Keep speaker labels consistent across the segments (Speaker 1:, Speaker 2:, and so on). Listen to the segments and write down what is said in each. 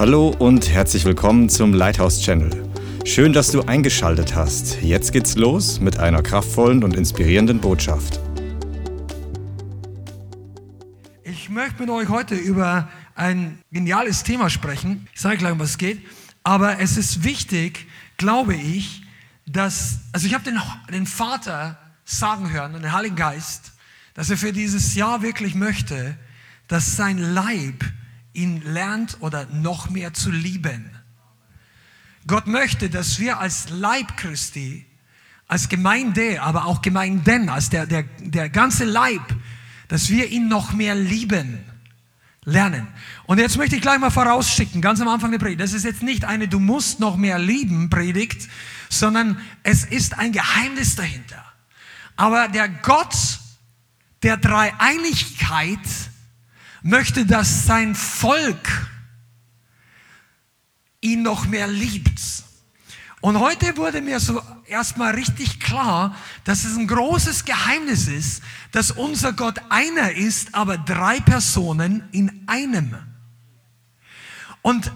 Speaker 1: Hallo und herzlich willkommen zum Lighthouse Channel. Schön, dass du eingeschaltet hast. Jetzt geht's los mit einer kraftvollen und inspirierenden Botschaft.
Speaker 2: Ich möchte mit euch heute über ein geniales Thema sprechen. Ich sage gleich, um was es geht. Aber es ist wichtig, glaube ich, dass, also ich habe den, den Vater sagen hören und den Heiligen Geist, dass er für dieses Jahr wirklich möchte, dass sein Leib ihn lernt oder noch mehr zu lieben. Gott möchte, dass wir als Leib Christi, als Gemeinde, aber auch Gemeinden, als der, der, der ganze Leib, dass wir ihn noch mehr lieben lernen. Und jetzt möchte ich gleich mal vorausschicken, ganz am Anfang der Predigt, das ist jetzt nicht eine Du musst noch mehr lieben Predigt, sondern es ist ein Geheimnis dahinter. Aber der Gott der Dreieinigkeit möchte, dass sein Volk ihn noch mehr liebt. Und heute wurde mir so erstmal richtig klar, dass es ein großes Geheimnis ist, dass unser Gott einer ist, aber drei Personen in einem. Und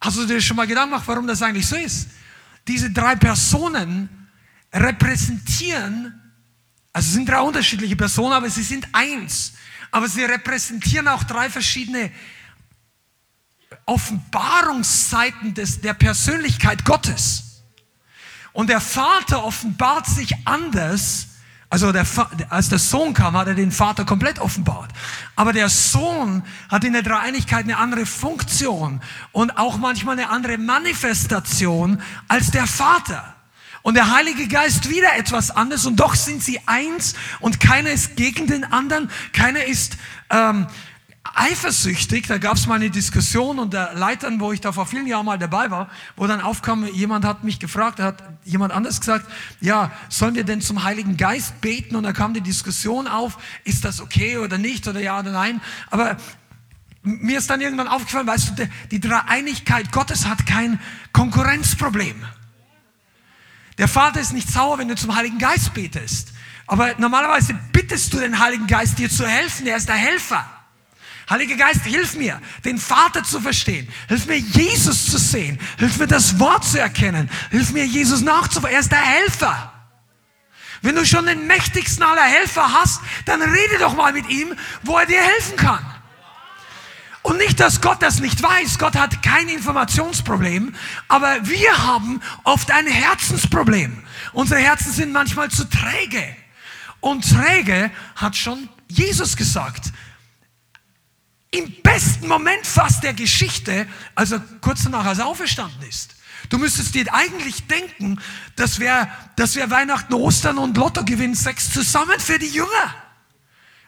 Speaker 2: hast du dir schon mal Gedanken gemacht, warum das eigentlich so ist? Diese drei Personen repräsentieren, also sind drei unterschiedliche Personen, aber sie sind eins aber sie repräsentieren auch drei verschiedene Offenbarungsseiten des, der Persönlichkeit Gottes. Und der Vater offenbart sich anders. Also der, als der Sohn kam, hat er den Vater komplett offenbart. Aber der Sohn hat in der Dreieinigkeit eine andere Funktion und auch manchmal eine andere Manifestation als der Vater. Und der Heilige Geist wieder etwas anderes und doch sind sie eins und keiner ist gegen den anderen, keiner ist ähm, eifersüchtig. Da gab es mal eine Diskussion unter Leitern, wo ich da vor vielen Jahren mal dabei war, wo dann aufkam, jemand hat mich gefragt, hat jemand anders gesagt, ja, sollen wir denn zum Heiligen Geist beten? Und da kam die Diskussion auf, ist das okay oder nicht oder ja oder nein. Aber mir ist dann irgendwann aufgefallen, weißt du, die Dreieinigkeit Gottes hat kein Konkurrenzproblem. Der Vater ist nicht sauer, wenn du zum Heiligen Geist betest. Aber normalerweise bittest du den Heiligen Geist, dir zu helfen. Er ist der Helfer. Heiliger Geist, hilf mir, den Vater zu verstehen. Hilf mir, Jesus zu sehen. Hilf mir, das Wort zu erkennen. Hilf mir, Jesus nachzufolgen. Er ist der Helfer. Wenn du schon den mächtigsten aller Helfer hast, dann rede doch mal mit ihm, wo er dir helfen kann. Und nicht, dass Gott das nicht weiß. Gott hat kein Informationsproblem. Aber wir haben oft ein Herzensproblem. Unsere Herzen sind manchmal zu träge. Und träge hat schon Jesus gesagt. Im besten Moment fast der Geschichte, also kurz danach, als er auferstanden ist. Du müsstest dir eigentlich denken, das wäre das wär Weihnachten, Ostern und Lottogewinn sechs zusammen für die Jünger.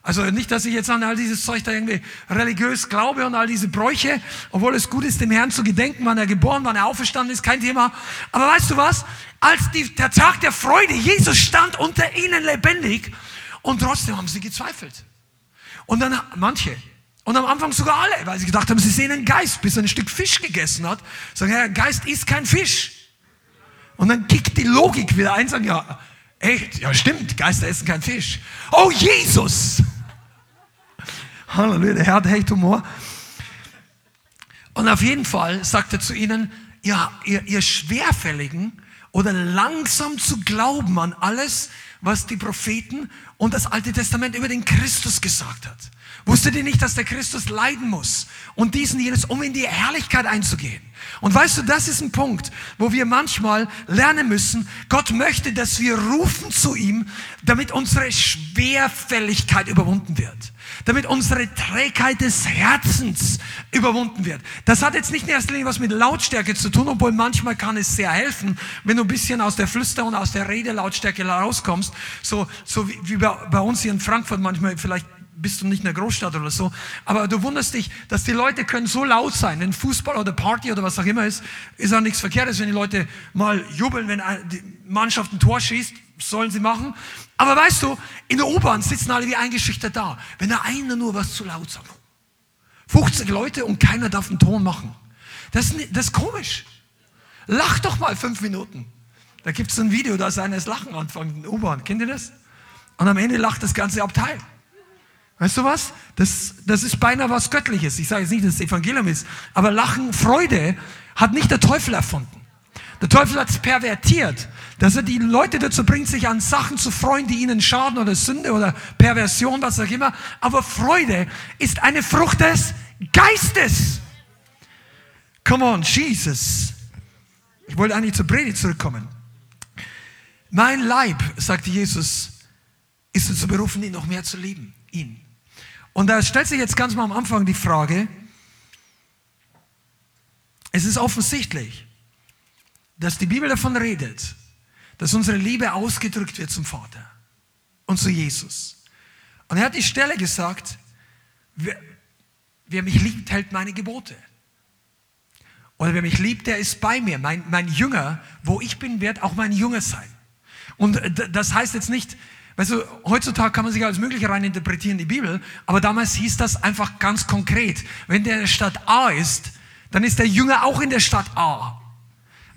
Speaker 2: Also nicht, dass ich jetzt an all dieses Zeug da irgendwie religiös glaube und all diese Bräuche, obwohl es gut ist, dem Herrn zu gedenken, wann er geboren, wann er auferstanden ist, kein Thema. Aber weißt du was? Als die, der Tag der Freude, Jesus stand unter ihnen lebendig und trotzdem haben sie gezweifelt. Und dann manche. Und am Anfang sogar alle, weil sie gedacht haben, sie sehen einen Geist, bis er ein Stück Fisch gegessen hat. Sagen, ja, Geist ist kein Fisch. Und dann kickt die Logik wieder ein, sagen, ja, Echt? Ja, stimmt. Geister essen kein Fisch. Oh, Jesus! Halleluja, der Herr hat echt Humor. Und auf jeden Fall sagt er zu ihnen, ja, ihr, ihr Schwerfälligen oder langsam zu glauben an alles, was die Propheten und das Alte Testament über den Christus gesagt hat. Wusstet ihr nicht, dass der Christus leiden muss und diesen jenes, um in die Herrlichkeit einzugehen? Und weißt du, das ist ein Punkt, wo wir manchmal lernen müssen, Gott möchte, dass wir rufen zu ihm, damit unsere Schwerfälligkeit überwunden wird. Damit unsere Trägheit des Herzens überwunden wird. Das hat jetzt nicht in erster Linie was mit Lautstärke zu tun, obwohl manchmal kann es sehr helfen, wenn du ein bisschen aus der Flüster- und aus der Redelautstärke rauskommst. So, so wie, bei, bei uns hier in Frankfurt manchmal vielleicht bist du nicht in der Großstadt oder so. Aber du wunderst dich, dass die Leute können so laut sein. Wenn Fußball oder Party oder was auch immer ist, ist auch nichts Verkehrtes, wenn die Leute mal jubeln, wenn die Mannschaft ein Tor schießt, sollen sie machen. Aber weißt du, in der U-Bahn sitzen alle wie eingeschüchtert da. Wenn da einer nur was zu laut sagt. 50 Leute und keiner darf einen Ton machen. Das, das ist komisch. Lach doch mal fünf Minuten. Da gibt es ein Video, da ist einer das Lachen anfängt in der U-Bahn. Kennt ihr das? Und am Ende lacht das ganze Abteil. Weißt du was? Das, das ist beinahe was Göttliches. Ich sage jetzt nicht, dass es Evangelium ist, aber Lachen, Freude hat nicht der Teufel erfunden. Der Teufel hat es pervertiert, dass er die Leute dazu bringt, sich an Sachen zu freuen, die ihnen schaden oder Sünde oder Perversion, was auch immer. Aber Freude ist eine Frucht des Geistes. Come on, Jesus. Ich wollte eigentlich zur Predigt zurückkommen. Mein Leib, sagte Jesus, ist dazu berufen, ihn noch mehr zu lieben. Ihn. Und da stellt sich jetzt ganz mal am Anfang die Frage, es ist offensichtlich, dass die Bibel davon redet, dass unsere Liebe ausgedrückt wird zum Vater und zu Jesus. Und er hat die Stelle gesagt, wer, wer mich liebt, hält meine Gebote. Oder wer mich liebt, der ist bei mir. Mein, mein Jünger, wo ich bin, wird auch mein Jünger sein. Und das heißt jetzt nicht, weißt du, heutzutage kann man sich alles Mögliche rein interpretieren, die Bibel, aber damals hieß das einfach ganz konkret. Wenn der in der Stadt A ist, dann ist der Jünger auch in der Stadt A.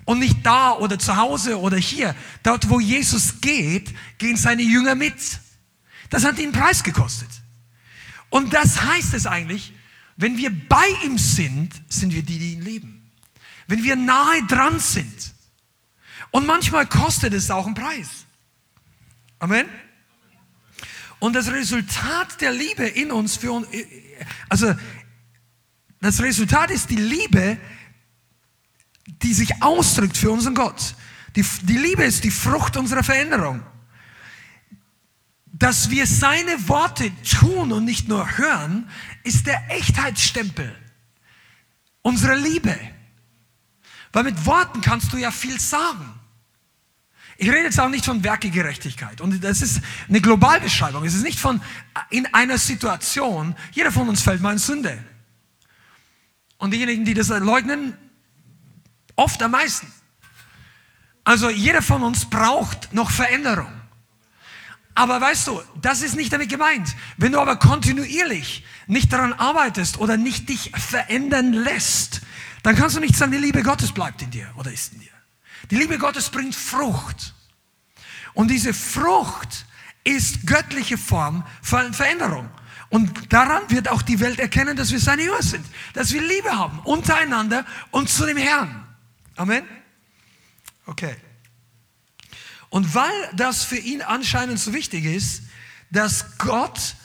Speaker 2: Und nicht da oder zu Hause oder hier. Dort, wo Jesus geht, gehen seine Jünger mit. Das hat ihn Preis gekostet. Und das heißt es eigentlich, wenn wir bei ihm sind, sind wir die, die ihn lieben. Wenn wir nahe dran sind. Und manchmal kostet es auch einen Preis. Amen. Und das Resultat der Liebe in uns für uns, also das Resultat ist die Liebe, die sich ausdrückt für unseren Gott. Die, die Liebe ist die Frucht unserer Veränderung. Dass wir seine Worte tun und nicht nur hören, ist der Echtheitsstempel unserer Liebe. Weil mit Worten kannst du ja viel sagen. Ich rede jetzt auch nicht von Werkegerechtigkeit. Und das ist eine Globalbeschreibung. Es ist nicht von in einer Situation, jeder von uns fällt mal in Sünde. Und diejenigen, die das leugnen, Oft am meisten. Also jeder von uns braucht noch Veränderung. Aber weißt du, das ist nicht damit gemeint. Wenn du aber kontinuierlich nicht daran arbeitest oder nicht dich verändern lässt, dann kannst du nicht sagen, die Liebe Gottes bleibt in dir oder ist in dir. Die Liebe Gottes bringt Frucht. Und diese Frucht ist göttliche Form von Veränderung. Und daran wird auch die Welt erkennen, dass wir seine Jünger sind, dass wir Liebe haben untereinander und zu dem Herrn. Amen? Okay. Und weil das für ihn anscheinend so wichtig ist, dass Gott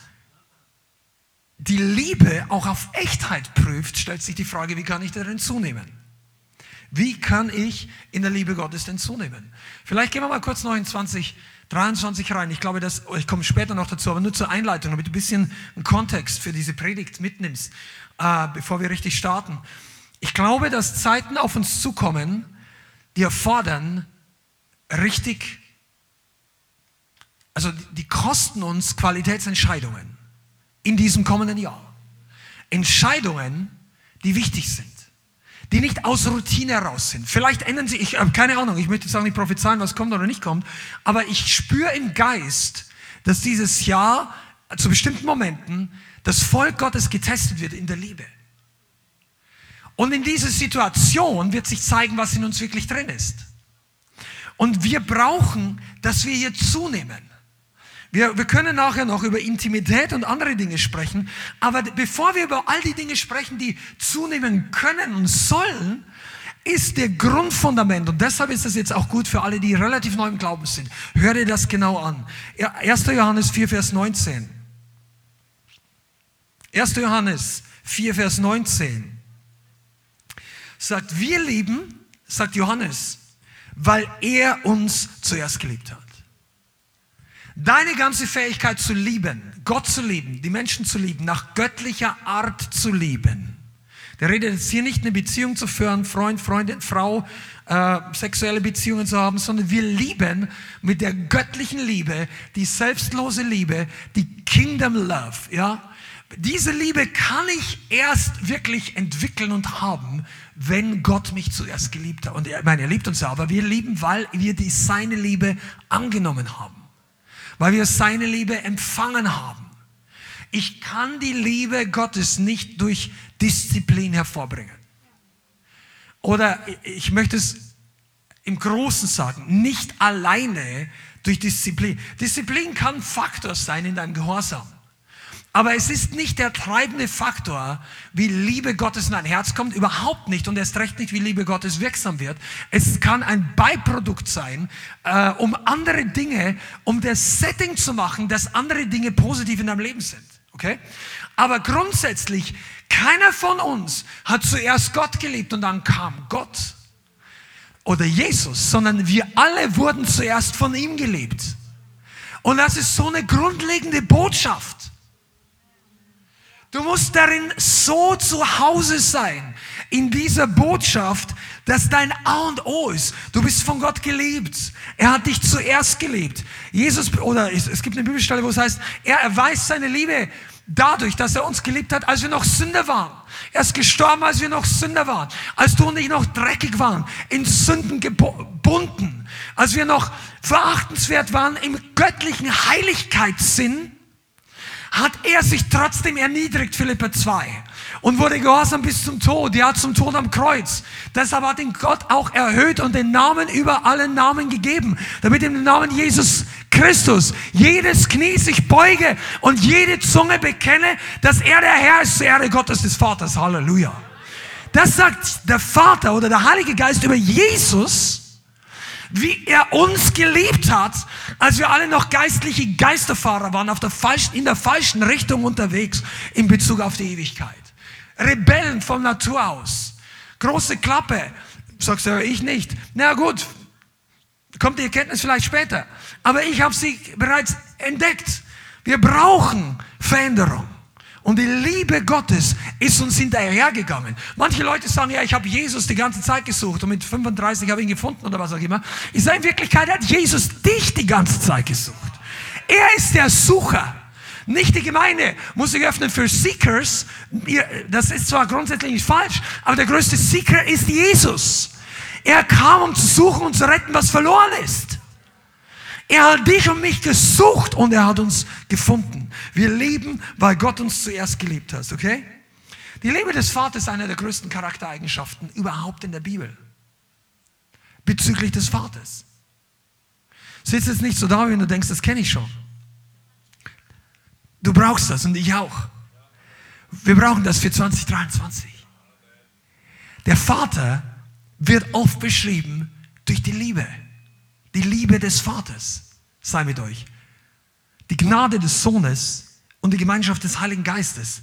Speaker 2: die Liebe auch auf Echtheit prüft, stellt sich die Frage, wie kann ich darin zunehmen? Wie kann ich in der Liebe Gottes denn zunehmen? Vielleicht gehen wir mal kurz noch in 2023 rein. Ich glaube, dass, ich komme später noch dazu, aber nur zur Einleitung, damit du ein bisschen einen Kontext für diese Predigt mitnimmst, äh, bevor wir richtig starten. Ich glaube, dass Zeiten auf uns zukommen, die erfordern richtig, also die kosten uns Qualitätsentscheidungen in diesem kommenden Jahr. Entscheidungen, die wichtig sind, die nicht aus Routine heraus sind. Vielleicht ändern sie, ich habe keine Ahnung, ich möchte jetzt auch nicht prophezeien, was kommt oder nicht kommt, aber ich spüre im Geist, dass dieses Jahr zu bestimmten Momenten das Volk Gottes getestet wird in der Liebe. Und in dieser Situation wird sich zeigen, was in uns wirklich drin ist. Und wir brauchen, dass wir hier zunehmen. Wir, wir können nachher noch über Intimität und andere Dinge sprechen, aber bevor wir über all die Dinge sprechen, die zunehmen können und sollen, ist der Grundfundament, und deshalb ist das jetzt auch gut für alle, die relativ neu im Glauben sind. Hör dir das genau an. 1. Johannes 4, Vers 19. 1. Johannes 4, Vers 19 sagt, wir lieben, sagt Johannes, weil er uns zuerst geliebt hat. Deine ganze Fähigkeit zu lieben, Gott zu lieben, die Menschen zu lieben, nach göttlicher Art zu lieben. Der redet jetzt hier nicht eine Beziehung zu führen, Freund, Freundin, Frau, äh, sexuelle Beziehungen zu haben, sondern wir lieben mit der göttlichen Liebe, die selbstlose Liebe, die Kingdom Love, ja. Diese Liebe kann ich erst wirklich entwickeln und haben, wenn Gott mich zuerst geliebt hat. Und er, ich meine, er liebt uns ja, aber wir lieben, weil wir die, seine Liebe angenommen haben. Weil wir seine Liebe empfangen haben. Ich kann die Liebe Gottes nicht durch Disziplin hervorbringen. Oder ich möchte es im Großen sagen, nicht alleine durch Disziplin. Disziplin kann Faktor sein in deinem Gehorsam. Aber es ist nicht der treibende Faktor, wie Liebe Gottes in dein Herz kommt, überhaupt nicht und erst recht nicht, wie Liebe Gottes wirksam wird. Es kann ein Beiprodukt sein, äh, um andere Dinge, um das Setting zu machen, dass andere Dinge positiv in deinem Leben sind. Okay? Aber grundsätzlich, keiner von uns hat zuerst Gott geliebt und dann kam Gott oder Jesus, sondern wir alle wurden zuerst von ihm geliebt. Und das ist so eine grundlegende Botschaft. Du musst darin so zu Hause sein, in dieser Botschaft, dass dein A und O ist. Du bist von Gott geliebt. Er hat dich zuerst geliebt. Jesus, oder es, gibt eine Bibelstelle, wo es heißt, er erweist seine Liebe dadurch, dass er uns geliebt hat, als wir noch Sünder waren. Er ist gestorben, als wir noch Sünder waren, als du und ich noch dreckig waren, in Sünden gebunden, als wir noch verachtenswert waren im göttlichen Heiligkeitssinn hat er sich trotzdem erniedrigt, Philippa 2, und wurde gehorsam bis zum Tod, ja, zum Tod am Kreuz. Deshalb hat ihn Gott auch erhöht und den Namen über allen Namen gegeben, damit im Namen Jesus Christus jedes Knie sich beuge und jede Zunge bekenne, dass er der Herr ist, zur Ehre Gottes des Vaters. Halleluja. Das sagt der Vater oder der Heilige Geist über Jesus, wie er uns geliebt hat, als wir alle noch geistliche Geisterfahrer waren, auf der falschen, in der falschen Richtung unterwegs in Bezug auf die Ewigkeit. Rebellen von Natur aus. Große Klappe. Sagst du, ich nicht. Na gut, kommt die Erkenntnis vielleicht später. Aber ich habe sie bereits entdeckt. Wir brauchen Veränderung. Und die Liebe Gottes ist uns hinterhergegangen. Manche Leute sagen, ja, ich habe Jesus die ganze Zeit gesucht und mit 35 habe ich ihn gefunden oder was auch immer. Ich sage, in Wirklichkeit hat Jesus dich die ganze Zeit gesucht. Er ist der Sucher. Nicht die Gemeinde muss sich öffnen für Seekers. Das ist zwar grundsätzlich nicht falsch, aber der größte Seeker ist Jesus. Er kam, um zu suchen und zu retten, was verloren ist. Er hat dich und mich gesucht und er hat uns gefunden. Wir leben, weil Gott uns zuerst geliebt hat, okay? Die Liebe des Vaters ist eine der größten Charaktereigenschaften überhaupt in der Bibel. Bezüglich des Vaters. Sitzt jetzt nicht so da, wenn du denkst, das kenne ich schon. Du brauchst das und ich auch. Wir brauchen das für 2023. Der Vater wird oft beschrieben durch die Liebe. Die Liebe des Vaters sei mit euch. Die Gnade des Sohnes und die Gemeinschaft des Heiligen Geistes.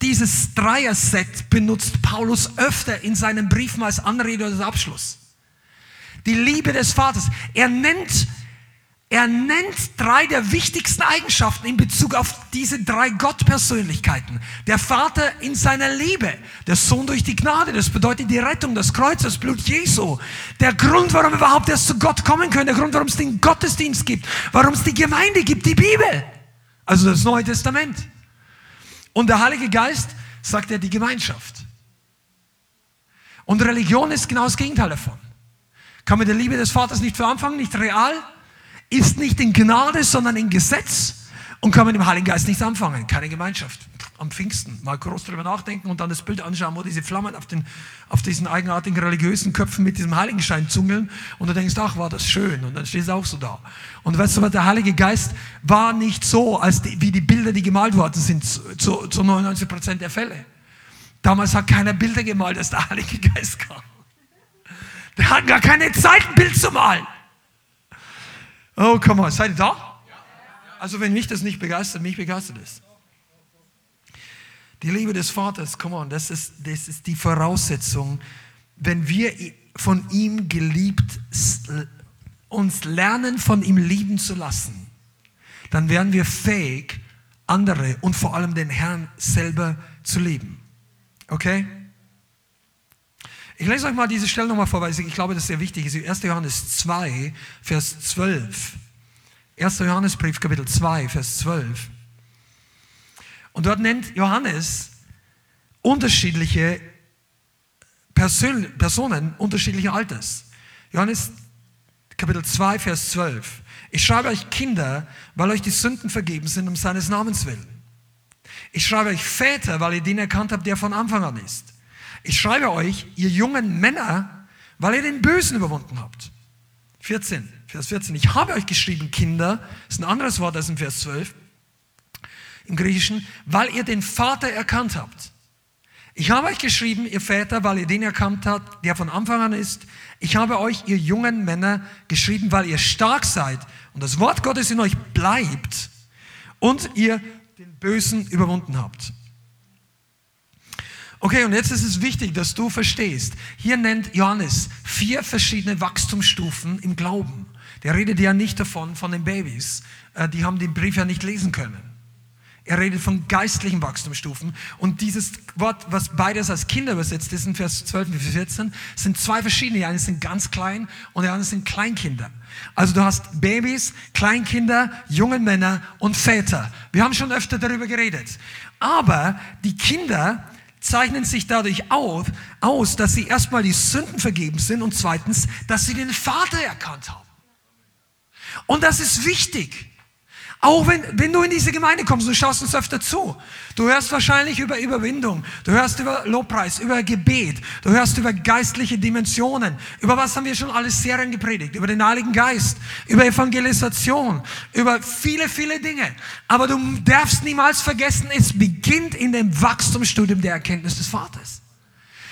Speaker 2: Dieses Dreier-Set benutzt Paulus öfter in seinen Briefen als Anrede oder Abschluss. Die Liebe des Vaters. Er nennt er nennt drei der wichtigsten Eigenschaften in Bezug auf diese drei Gottpersönlichkeiten. Der Vater in seiner Liebe, der Sohn durch die Gnade, das bedeutet die Rettung, das Kreuz, das Blut Jesu. Der Grund, warum überhaupt erst zu Gott kommen können, der Grund, warum es den Gottesdienst gibt, warum es die Gemeinde gibt, die Bibel. Also das Neue Testament. Und der Heilige Geist sagt er die Gemeinschaft. Und Religion ist genau das Gegenteil davon. Kann mit der Liebe des Vaters nicht für anfangen, nicht real, ist nicht in Gnade, sondern in Gesetz und kann mit dem Heiligen Geist nichts anfangen. Keine Gemeinschaft. Am Pfingsten mal groß darüber nachdenken und dann das Bild anschauen, wo diese Flammen auf, den, auf diesen eigenartigen religiösen Köpfen mit diesem Heiligenschein zungeln und du denkst, ach, war das schön und dann stehst du auch so da. Und weißt du was, der Heilige Geist war nicht so, als die, wie die Bilder, die gemalt worden sind, zu, zu 99 Prozent der Fälle. Damals hat keiner Bilder gemalt, als der Heilige Geist kam. Der hat gar keine Zeit, ein Bild zu malen. Oh, come on, seid ihr da? Also wenn mich das nicht begeistert, mich begeistert es. Die Liebe des Vaters, come on, das ist, das ist die Voraussetzung, wenn wir von ihm geliebt, uns lernen, von ihm lieben zu lassen, dann werden wir fähig, andere und vor allem den Herrn selber zu lieben. Okay? Ich lese euch mal diese Stelle nochmal vor, weil ich glaube, das sehr wichtig ist. 1. Johannes 2, Vers 12. 1. Johannesbrief, Kapitel 2, Vers 12. Und dort nennt Johannes unterschiedliche Persön Personen unterschiedlichen Alters. Johannes Kapitel 2, Vers 12. Ich schreibe euch Kinder, weil euch die Sünden vergeben sind um seines Namens willen. Ich schreibe euch Väter, weil ihr den erkannt habt, der von Anfang an ist. Ich schreibe euch, ihr jungen Männer, weil ihr den Bösen überwunden habt. 14, Vers 14. Ich habe euch geschrieben, Kinder, ist ein anderes Wort als im Vers 12. im Griechischen, weil ihr den Vater erkannt habt. Ich habe euch geschrieben, ihr Väter, weil ihr den erkannt habt, der von Anfang an ist. Ich habe euch, ihr jungen Männer, geschrieben, weil ihr stark seid und das Wort Gottes in euch bleibt und ihr den Bösen überwunden habt. Okay, und jetzt ist es wichtig, dass du verstehst. Hier nennt Johannes vier verschiedene Wachstumsstufen im Glauben. Der redet ja nicht davon, von den Babys. Äh, die haben den Brief ja nicht lesen können. Er redet von geistlichen Wachstumsstufen. Und dieses Wort, was beides als Kinder übersetzt ist, in Vers 12 und 14, sind zwei verschiedene. Die eine sind ganz klein und die andere sind Kleinkinder. Also du hast Babys, Kleinkinder, junge Männer und Väter. Wir haben schon öfter darüber geredet. Aber die Kinder zeichnen sich dadurch auf, aus, dass sie erstmal die Sünden vergeben sind und zweitens, dass sie den Vater erkannt haben. Und das ist wichtig. Auch wenn, wenn du in diese Gemeinde kommst, du schaust uns öfter zu. Du hörst wahrscheinlich über Überwindung, du hörst über Lobpreis, über Gebet, du hörst über geistliche Dimensionen. Über was haben wir schon alles Serien gepredigt? Über den Heiligen Geist, über Evangelisation, über viele, viele Dinge. Aber du darfst niemals vergessen, es beginnt in dem Wachstumsstudium der Erkenntnis des Vaters.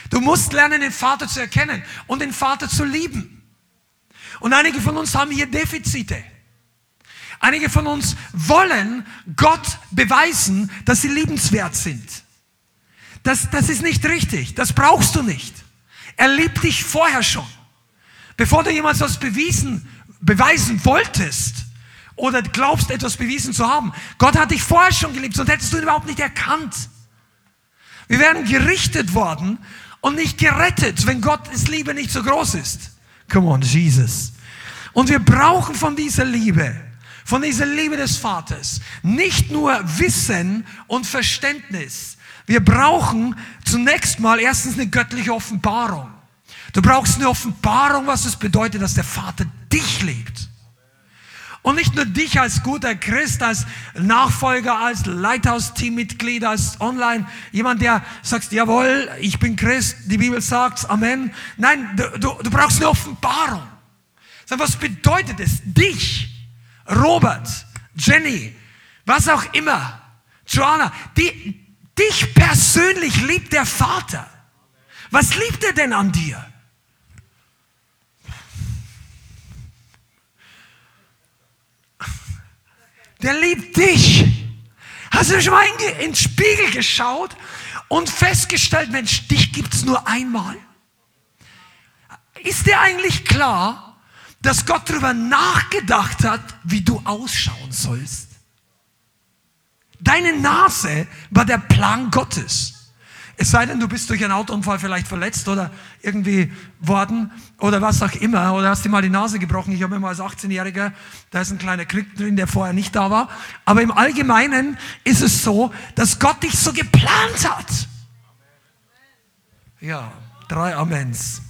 Speaker 2: Du musst lernen, den Vater zu erkennen und den Vater zu lieben. Und einige von uns haben hier Defizite. Einige von uns wollen Gott beweisen, dass sie liebenswert sind. Das, das ist nicht richtig. Das brauchst du nicht. Er liebt dich vorher schon. Bevor du jemals was bewiesen, beweisen wolltest oder glaubst, etwas bewiesen zu haben. Gott hat dich vorher schon geliebt, sonst hättest du ihn überhaupt nicht erkannt. Wir werden gerichtet worden und nicht gerettet, wenn Gottes Liebe nicht so groß ist. Come on, Jesus. Und wir brauchen von dieser Liebe von dieser Liebe des Vaters. Nicht nur Wissen und Verständnis. Wir brauchen zunächst mal erstens eine göttliche Offenbarung. Du brauchst eine Offenbarung, was es bedeutet, dass der Vater dich liebt. Und nicht nur dich als guter Christ, als Nachfolger, als Leithaus-Teammitglied, als Online, jemand, der sagt, jawohl, ich bin Christ, die Bibel sagt, Amen. Nein, du, du, du brauchst eine Offenbarung. Was bedeutet es, dich Robert, Jenny, was auch immer, Joanna, die, dich persönlich liebt der Vater. Was liebt er denn an dir? Der liebt dich. Hast du schon mal in, in den Spiegel geschaut und festgestellt, Mensch, dich gibt es nur einmal? Ist dir eigentlich klar, dass Gott darüber nachgedacht hat, wie du ausschauen sollst. Deine Nase war der Plan Gottes. Es sei denn, du bist durch einen Autounfall vielleicht verletzt oder irgendwie worden oder was auch immer oder hast dir mal die Nase gebrochen. Ich habe immer als 18-Jähriger, da ist ein kleiner Krieg drin, der vorher nicht da war. Aber im Allgemeinen ist es so, dass Gott dich so geplant hat. Ja, drei Amens.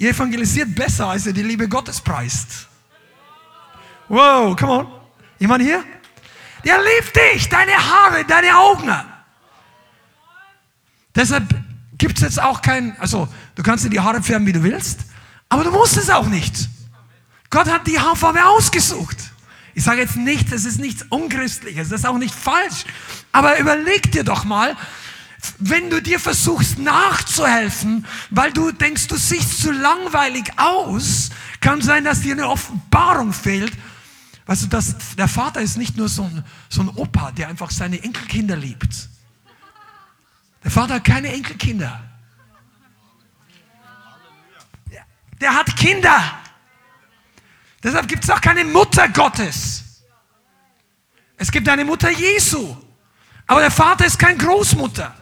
Speaker 2: Ihr evangelisiert besser, als ihr die Liebe Gottes preist. Wow, come on. Jemand hier? Der liebt dich, deine Haare, deine Augen. Deshalb gibt es jetzt auch kein, also du kannst dir die Haare färben, wie du willst, aber du musst es auch nicht. Gott hat die Haarfarbe ausgesucht. Ich sage jetzt nicht, es ist nichts Unchristliches, das ist auch nicht falsch. Aber überleg dir doch mal, wenn du dir versuchst nachzuhelfen, weil du denkst, du siehst zu langweilig aus, kann sein, dass dir eine Offenbarung fehlt. Weißt du, dass der Vater ist nicht nur so ein, so ein Opa, der einfach seine Enkelkinder liebt. Der Vater hat keine Enkelkinder. Der, der hat Kinder. Deshalb gibt es auch keine Mutter Gottes. Es gibt eine Mutter Jesu. Aber der Vater ist kein Großmutter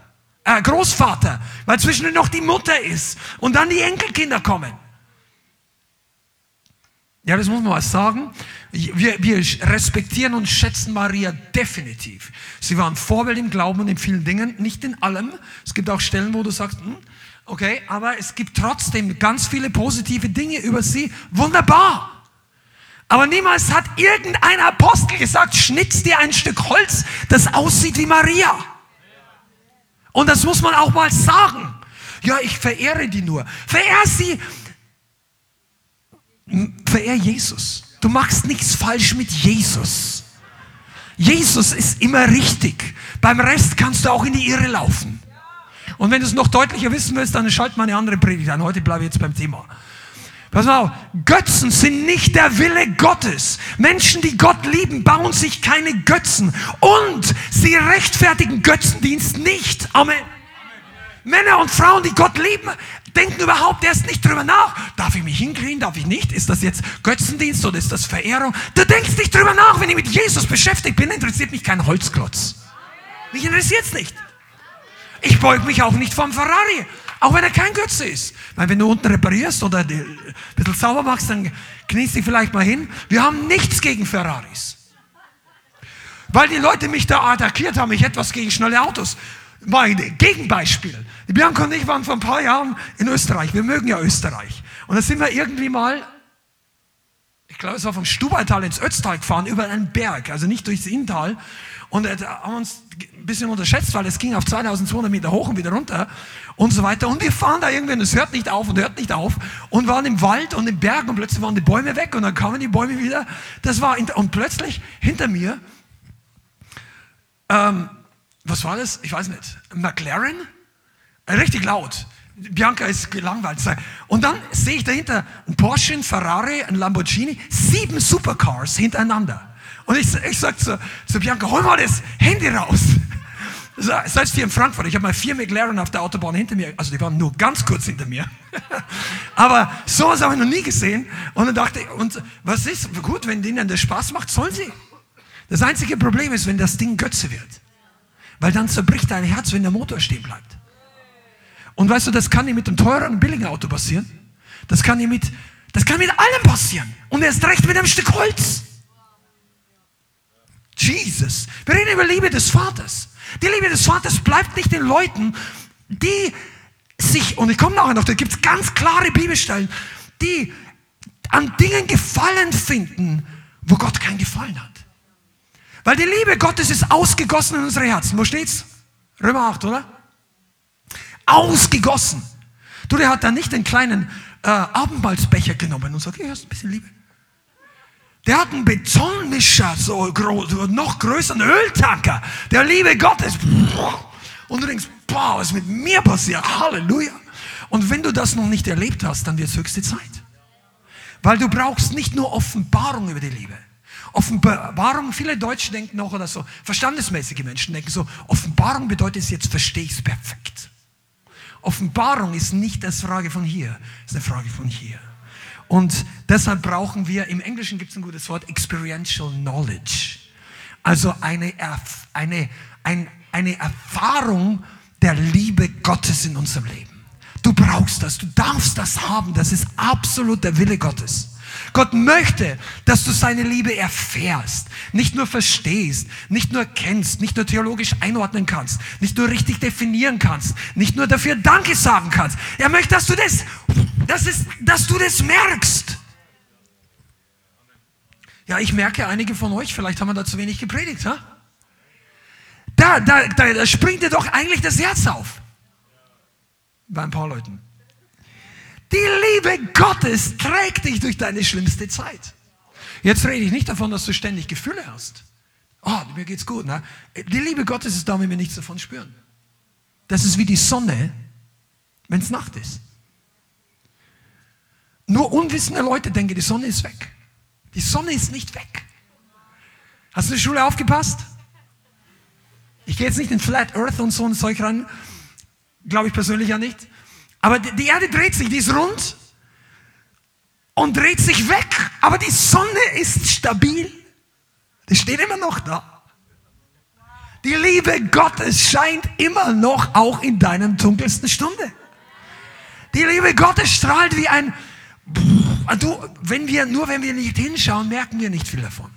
Speaker 2: äh, Großvater, weil zwischen noch die Mutter ist und dann die Enkelkinder kommen. Ja, das muss man mal sagen. Wir, wir respektieren und schätzen Maria definitiv. Sie war ein Vorbild im Glauben und in vielen Dingen, nicht in allem. Es gibt auch Stellen, wo du sagst, hm, okay, aber es gibt trotzdem ganz viele positive Dinge über sie. Wunderbar. Aber niemals hat irgendein Apostel gesagt, schnitz dir ein Stück Holz, das aussieht wie Maria. Und das muss man auch mal sagen. Ja, ich verehre die nur. Verehr sie. Verehr Jesus. Du machst nichts falsch mit Jesus. Jesus ist immer richtig. Beim Rest kannst du auch in die Irre laufen. Und wenn du es noch deutlicher wissen willst, dann schalt mal eine andere Predigt an. Heute bleibe ich jetzt beim Thema. Pass mal auf, Götzen sind nicht der Wille Gottes. Menschen, die Gott lieben, bauen sich keine Götzen. Und sie rechtfertigen Götzendienst nicht. Amen. Männer und Frauen, die Gott lieben, denken überhaupt erst nicht drüber nach. Darf ich mich hinkriegen? Darf ich nicht? Ist das jetzt Götzendienst oder ist das Verehrung? Du denkst nicht drüber nach. Wenn ich mit Jesus beschäftigt bin, interessiert mich kein Holzklotz. Mich interessiert es nicht. Ich beug mich auch nicht vom Ferrari. Auch wenn er kein Götze ist. Weil wenn du unten reparierst oder ein bisschen sauber machst, dann kniest dich vielleicht mal hin. Wir haben nichts gegen Ferraris. Weil die Leute mich da attackiert haben, ich etwas gegen schnelle Autos. Mal Gegenbeispiel. Die Bianca und ich waren vor ein paar Jahren in Österreich. Wir mögen ja Österreich. Und da sind wir irgendwie mal, ich glaube, es war vom Stubaital ins Ötztal gefahren, über einen Berg, also nicht durchs Inntal. Und äh, haben uns ein bisschen unterschätzt, weil es ging auf 2200 Meter hoch und wieder runter und so weiter. Und wir fahren da irgendwie und es hört nicht auf und hört nicht auf und waren im Wald und im Berg und plötzlich waren die Bäume weg und dann kamen die Bäume wieder. Das war, und plötzlich hinter mir, ähm, was war das? Ich weiß nicht. McLaren? Richtig laut. Bianca ist gelangweilt. Und dann sehe ich dahinter ein Porsche, ein Ferrari, ein Lamborghini, sieben Supercars hintereinander. Und ich, ich sage zu, zu Bianca, hol mal das Handy raus. Selbst hier in Frankfurt, ich habe mal vier McLaren auf der Autobahn hinter mir, also die waren nur ganz kurz hinter mir. Aber sowas habe ich noch nie gesehen. Und dann dachte ich, und was ist, gut, wenn denen das Spaß macht, sollen sie. Das einzige Problem ist, wenn das Ding Götze wird. Weil dann zerbricht dein Herz, wenn der Motor stehen bleibt. Und weißt du, das kann nicht mit einem teuren, billigen Auto passieren. Das kann nicht mit, das kann mit allem passieren. Und erst recht mit einem Stück Holz. Jesus. Wir reden über Liebe des Vaters. Die Liebe des Vaters bleibt nicht den Leuten, die sich, und ich komme nachher noch, da gibt es ganz klare Bibelstellen, die an Dingen Gefallen finden, wo Gott keinen Gefallen hat. Weil die Liebe Gottes ist ausgegossen in unsere Herzen. Wo steht's? Römer 8, oder? Ausgegossen. Du, der hat da nicht den kleinen äh, Abendmahlsbecher genommen und sagt, hier hast du ein bisschen Liebe. Der hat einen Betonmischer, so groß, noch größer, einen Öltanker, der Liebe Gottes. Und du denkst, boah, was ist mit mir passiert? Halleluja. Und wenn du das noch nicht erlebt hast, dann wird es höchste Zeit. Weil du brauchst nicht nur Offenbarung über die Liebe. Offenbarung, viele Deutsche denken noch oder so, verstandesmäßige Menschen denken so, Offenbarung bedeutet jetzt verstehe ich es perfekt. Offenbarung ist nicht eine Frage von hier, ist eine Frage von hier. Und deshalb brauchen wir, im Englischen gibt es ein gutes Wort, experiential knowledge. Also eine, eine, ein, eine Erfahrung der Liebe Gottes in unserem Leben. Du brauchst das, du darfst das haben, das ist absolut der Wille Gottes. Gott möchte, dass du seine Liebe erfährst, nicht nur verstehst, nicht nur kennst, nicht nur theologisch einordnen kannst, nicht nur richtig definieren kannst, nicht nur dafür Danke sagen kannst. Er möchte, dass du das, das ist, dass du das merkst. Ja, ich merke einige von euch, vielleicht haben wir da zu wenig gepredigt, ha? Da, da, da, da springt dir doch eigentlich das Herz auf. Bei ein paar Leuten. Die Liebe Gottes trägt dich durch deine schlimmste Zeit. Jetzt rede ich nicht davon, dass du ständig Gefühle hast. Oh, mir geht's gut. Ne? Die Liebe Gottes ist da, wenn wir nichts davon spüren. Das ist wie die Sonne, wenn es Nacht ist. Nur unwissende Leute denken, die Sonne ist weg. Die Sonne ist nicht weg. Hast du in der Schule aufgepasst? Ich gehe jetzt nicht in Flat Earth und so ein Zeug rein. Glaube ich persönlich ja nicht. Aber die Erde dreht sich, die ist rund und dreht sich weg. Aber die Sonne ist stabil. Die steht immer noch da. Die Liebe Gottes scheint immer noch auch in deiner dunkelsten Stunde. Die Liebe Gottes strahlt wie ein, du, wenn wir, nur wenn wir nicht hinschauen, merken wir nicht viel davon.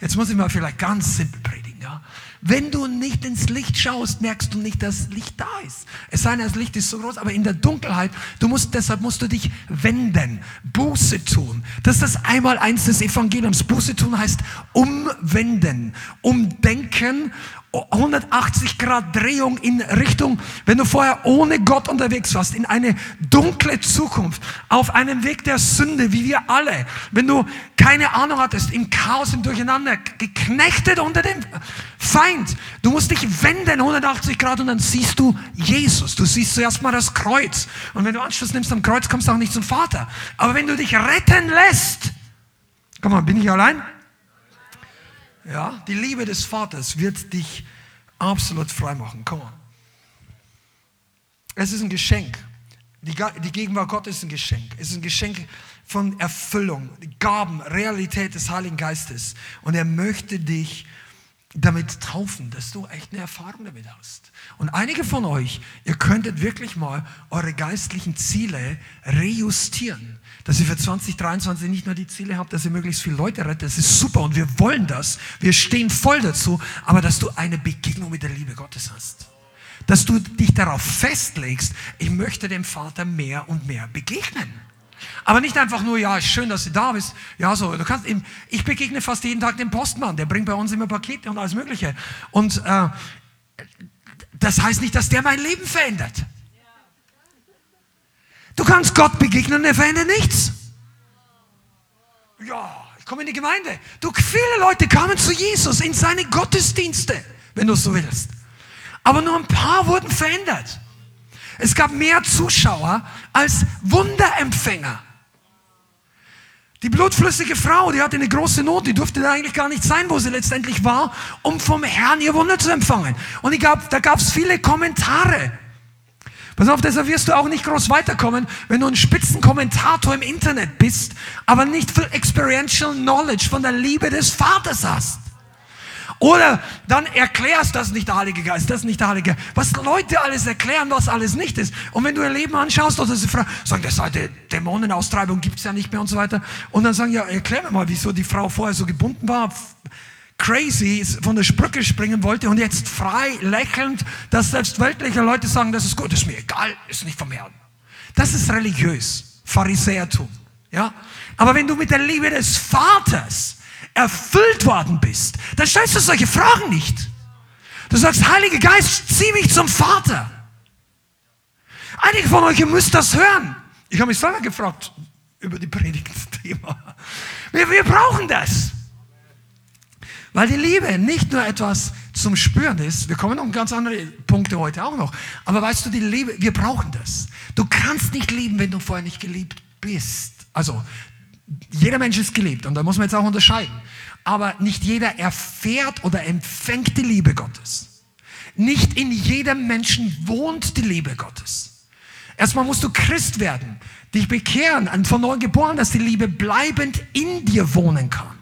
Speaker 2: Jetzt muss ich mal vielleicht ganz simpel predigen, ja. Wenn du nicht ins Licht schaust, merkst du nicht, dass Licht da ist. Es sei denn, das Licht ist so groß, aber in der Dunkelheit, du musst, deshalb musst du dich wenden, Buße tun. Das ist das einmal eins des Evangeliums. Buße tun heißt umwenden, umdenken 180 Grad Drehung in Richtung, wenn du vorher ohne Gott unterwegs warst, in eine dunkle Zukunft, auf einem Weg der Sünde, wie wir alle. Wenn du keine Ahnung hattest, im Chaos, im Durcheinander, geknechtet unter dem Feind. Du musst dich wenden 180 Grad und dann siehst du Jesus. Du siehst zuerst mal das Kreuz. Und wenn du Anschluss nimmst am Kreuz, kommst du auch nicht zum Vater. Aber wenn du dich retten lässt, komm mal, bin ich allein? Ja, die Liebe des Vaters wird dich absolut frei machen. Komm. Es ist ein Geschenk. Die Gegenwart Gottes ist ein Geschenk. Es ist ein Geschenk von Erfüllung, Gaben, Realität des Heiligen Geistes. Und er möchte dich damit taufen, dass du echt eine Erfahrung damit hast. Und einige von euch, ihr könntet wirklich mal eure geistlichen Ziele rejustieren. Dass ihr für 2023 nicht nur die Ziele habt, dass ihr möglichst viele Leute rettet, das ist super und wir wollen das. Wir stehen voll dazu, aber dass du eine Begegnung mit der Liebe Gottes hast. Dass du dich darauf festlegst, ich möchte dem Vater mehr und mehr begegnen. Aber nicht einfach nur, ja, schön, dass du da bist. Ja, so, du kannst ihm, ich begegne fast jeden Tag den Postmann, der bringt bei uns immer Pakete und alles Mögliche. Und äh, das heißt nicht, dass der mein Leben verändert. Du kannst Gott begegnen und er verändert nichts. Ja, ich komme in die Gemeinde. Du, viele Leute kamen zu Jesus in seine Gottesdienste, wenn du so willst. Aber nur ein paar wurden verändert. Es gab mehr Zuschauer als Wunderempfänger. Die blutflüssige Frau, die hatte eine große Not, die durfte da eigentlich gar nicht sein, wo sie letztendlich war, um vom Herrn ihr Wunder zu empfangen. Und gab, da gab es viele Kommentare. Pass auf, deshalb wirst du auch nicht groß weiterkommen, wenn du ein Spitzenkommentator im Internet bist, aber nicht für Experiential Knowledge von der Liebe des Vaters hast. Oder dann erklärst, das nicht der Heilige Geist, das nicht der Heilige Geist. Was Leute alles erklären, was alles nicht ist. Und wenn du ihr Leben anschaust, oder sie fragen, sagen, das sei Dämonenaustreibung gibt es ja nicht mehr und so weiter. Und dann sagen, ja, erklär mir mal, wieso die Frau vorher so gebunden war, crazy von der Sprücke springen wollte und jetzt frei, lächelnd, dass selbst weltliche Leute sagen, das ist gut, ist mir egal, ist nicht vom Herrn. Das ist religiös, Pharisäertum. Ja? Aber wenn du mit der Liebe des Vaters erfüllt worden bist, dann stellst du solche Fragen nicht. Du sagst, Heiliger Geist, zieh mich zum Vater. Einige von euch, müsst das hören. Ich habe mich selber gefragt über die Predigtthema. Wir, wir brauchen das. Weil die Liebe nicht nur etwas zum Spüren ist, wir kommen um ganz andere Punkte heute auch noch, aber weißt du, die Liebe, wir brauchen das. Du kannst nicht lieben, wenn du vorher nicht geliebt bist. Also jeder Mensch ist geliebt und da muss man jetzt auch unterscheiden. Aber nicht jeder erfährt oder empfängt die Liebe Gottes. Nicht in jedem Menschen wohnt die Liebe Gottes. Erstmal musst du Christ werden, dich bekehren, von neuem geboren, dass die Liebe bleibend in dir wohnen kann.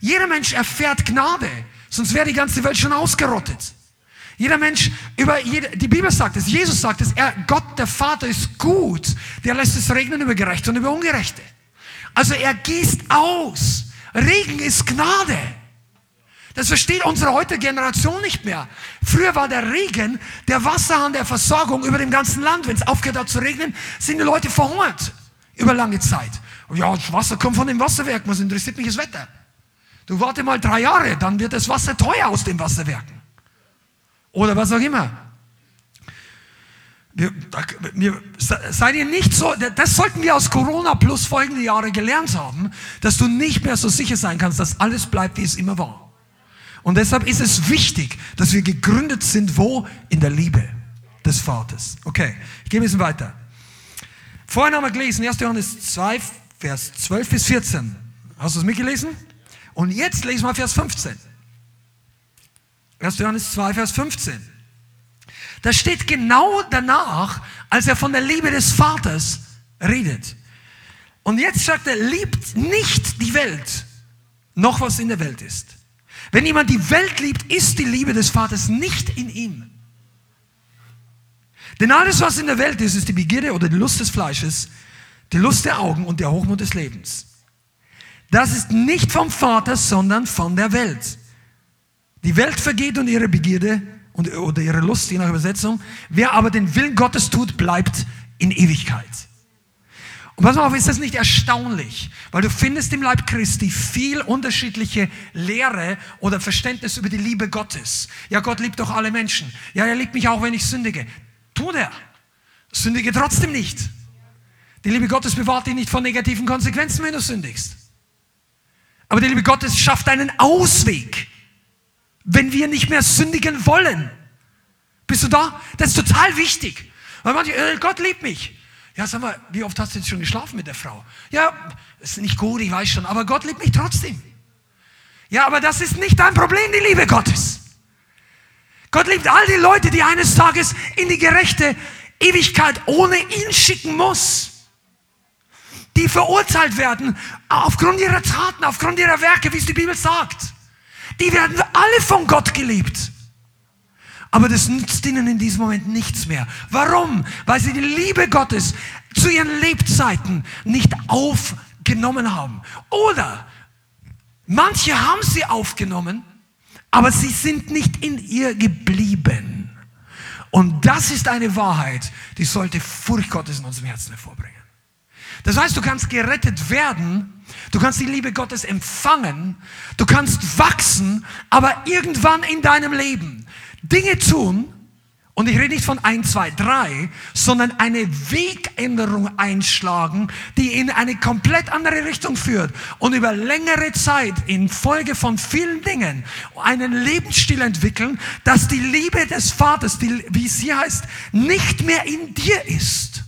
Speaker 2: Jeder Mensch erfährt Gnade, sonst wäre die ganze Welt schon ausgerottet. Jeder Mensch, über jede, die Bibel sagt es, Jesus sagt es, er, Gott der Vater ist gut, der lässt es regnen über Gerechte und über Ungerechte. Also er gießt aus. Regen ist Gnade. Das versteht unsere heutige Generation nicht mehr. Früher war der Regen der Wasserhahn der Versorgung über dem ganzen Land. Wenn es aufgehört hat zu regnen, sind die Leute verhungert über lange Zeit. Und ja, das Wasser kommt von dem Wasserwerk. Was interessiert mich das Wetter? Du warte mal drei Jahre, dann wird das Wasser teuer aus den Wasserwerken. Oder was auch immer. Wir, wir, seid ihr nicht so, das sollten wir aus Corona plus folgende Jahre gelernt haben, dass du nicht mehr so sicher sein kannst, dass alles bleibt, wie es immer war. Und deshalb ist es wichtig, dass wir gegründet sind, wo? In der Liebe des Vaters. Okay, ich gehe ein bisschen weiter. Vorhin haben wir gelesen, 1. Johannes 2, Vers 12 bis 14. Hast du es mitgelesen? Und jetzt lesen wir Vers 15. 1. Johannes 2, Vers 15. Das steht genau danach, als er von der Liebe des Vaters redet. Und jetzt sagt er, liebt nicht die Welt, noch was in der Welt ist. Wenn jemand die Welt liebt, ist die Liebe des Vaters nicht in ihm. Denn alles, was in der Welt ist, ist die Begierde oder die Lust des Fleisches, die Lust der Augen und der Hochmut des Lebens. Das ist nicht vom Vater, sondern von der Welt. Die Welt vergeht und ihre Begierde und, oder ihre Lust, je nach Übersetzung. Wer aber den Willen Gottes tut, bleibt in Ewigkeit. Und pass mal auf, ist das nicht erstaunlich? Weil du findest im Leib Christi viel unterschiedliche Lehre oder Verständnis über die Liebe Gottes. Ja, Gott liebt doch alle Menschen. Ja, er liebt mich auch, wenn ich sündige. Tut er. Sündige trotzdem nicht. Die Liebe Gottes bewahrt dich nicht vor negativen Konsequenzen, wenn du sündigst. Aber die Liebe Gottes schafft einen Ausweg, wenn wir nicht mehr sündigen wollen. Bist du da? Das ist total wichtig. Weil manche, äh, Gott liebt mich. Ja, sag mal, wie oft hast du jetzt schon geschlafen mit der Frau? Ja, ist nicht gut, ich weiß schon, aber Gott liebt mich trotzdem. Ja, aber das ist nicht dein Problem, die Liebe Gottes. Gott liebt all die Leute, die eines Tages in die gerechte Ewigkeit ohne ihn schicken muss. Die verurteilt werden aufgrund ihrer Taten, aufgrund ihrer Werke, wie es die Bibel sagt. Die werden alle von Gott geliebt. Aber das nützt ihnen in diesem Moment nichts mehr. Warum? Weil sie die Liebe Gottes zu ihren Lebzeiten nicht aufgenommen haben. Oder manche haben sie aufgenommen, aber sie sind nicht in ihr geblieben. Und das ist eine Wahrheit, die sollte Furcht Gottes in unserem Herzen hervorbringen. Das heißt, du kannst gerettet werden, du kannst die Liebe Gottes empfangen, du kannst wachsen, aber irgendwann in deinem Leben Dinge tun, und ich rede nicht von ein, zwei, drei, sondern eine Wegänderung einschlagen, die in eine komplett andere Richtung führt und über längere Zeit in Folge von vielen Dingen einen Lebensstil entwickeln, dass die Liebe des Vaters, die, wie sie heißt, nicht mehr in dir ist.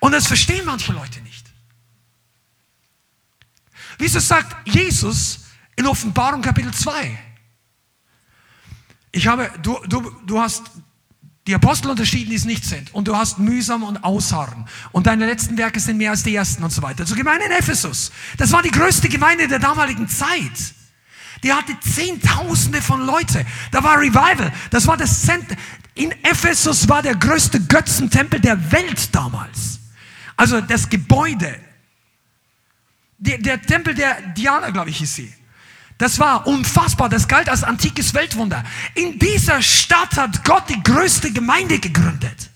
Speaker 2: Und das verstehen manche Leute nicht. Wieso sagt Jesus in Offenbarung Kapitel 2? Ich habe, du, du, du hast die Apostel unterschieden, die es nicht sind. Und du hast mühsam und ausharren. Und deine letzten Werke sind mehr als die ersten und so weiter. Zur Gemeinde in Ephesus. Das war die größte Gemeinde der damaligen Zeit. Die hatte Zehntausende von Leute. Da war Revival. Das war das Zentrum. In Ephesus war der größte Götzentempel der Welt damals. Also das Gebäude. Der, der Tempel der Diana, glaube ich, hieß sie. Das war unfassbar, das galt als antikes Weltwunder. In dieser Stadt hat Gott die größte Gemeinde gegründet.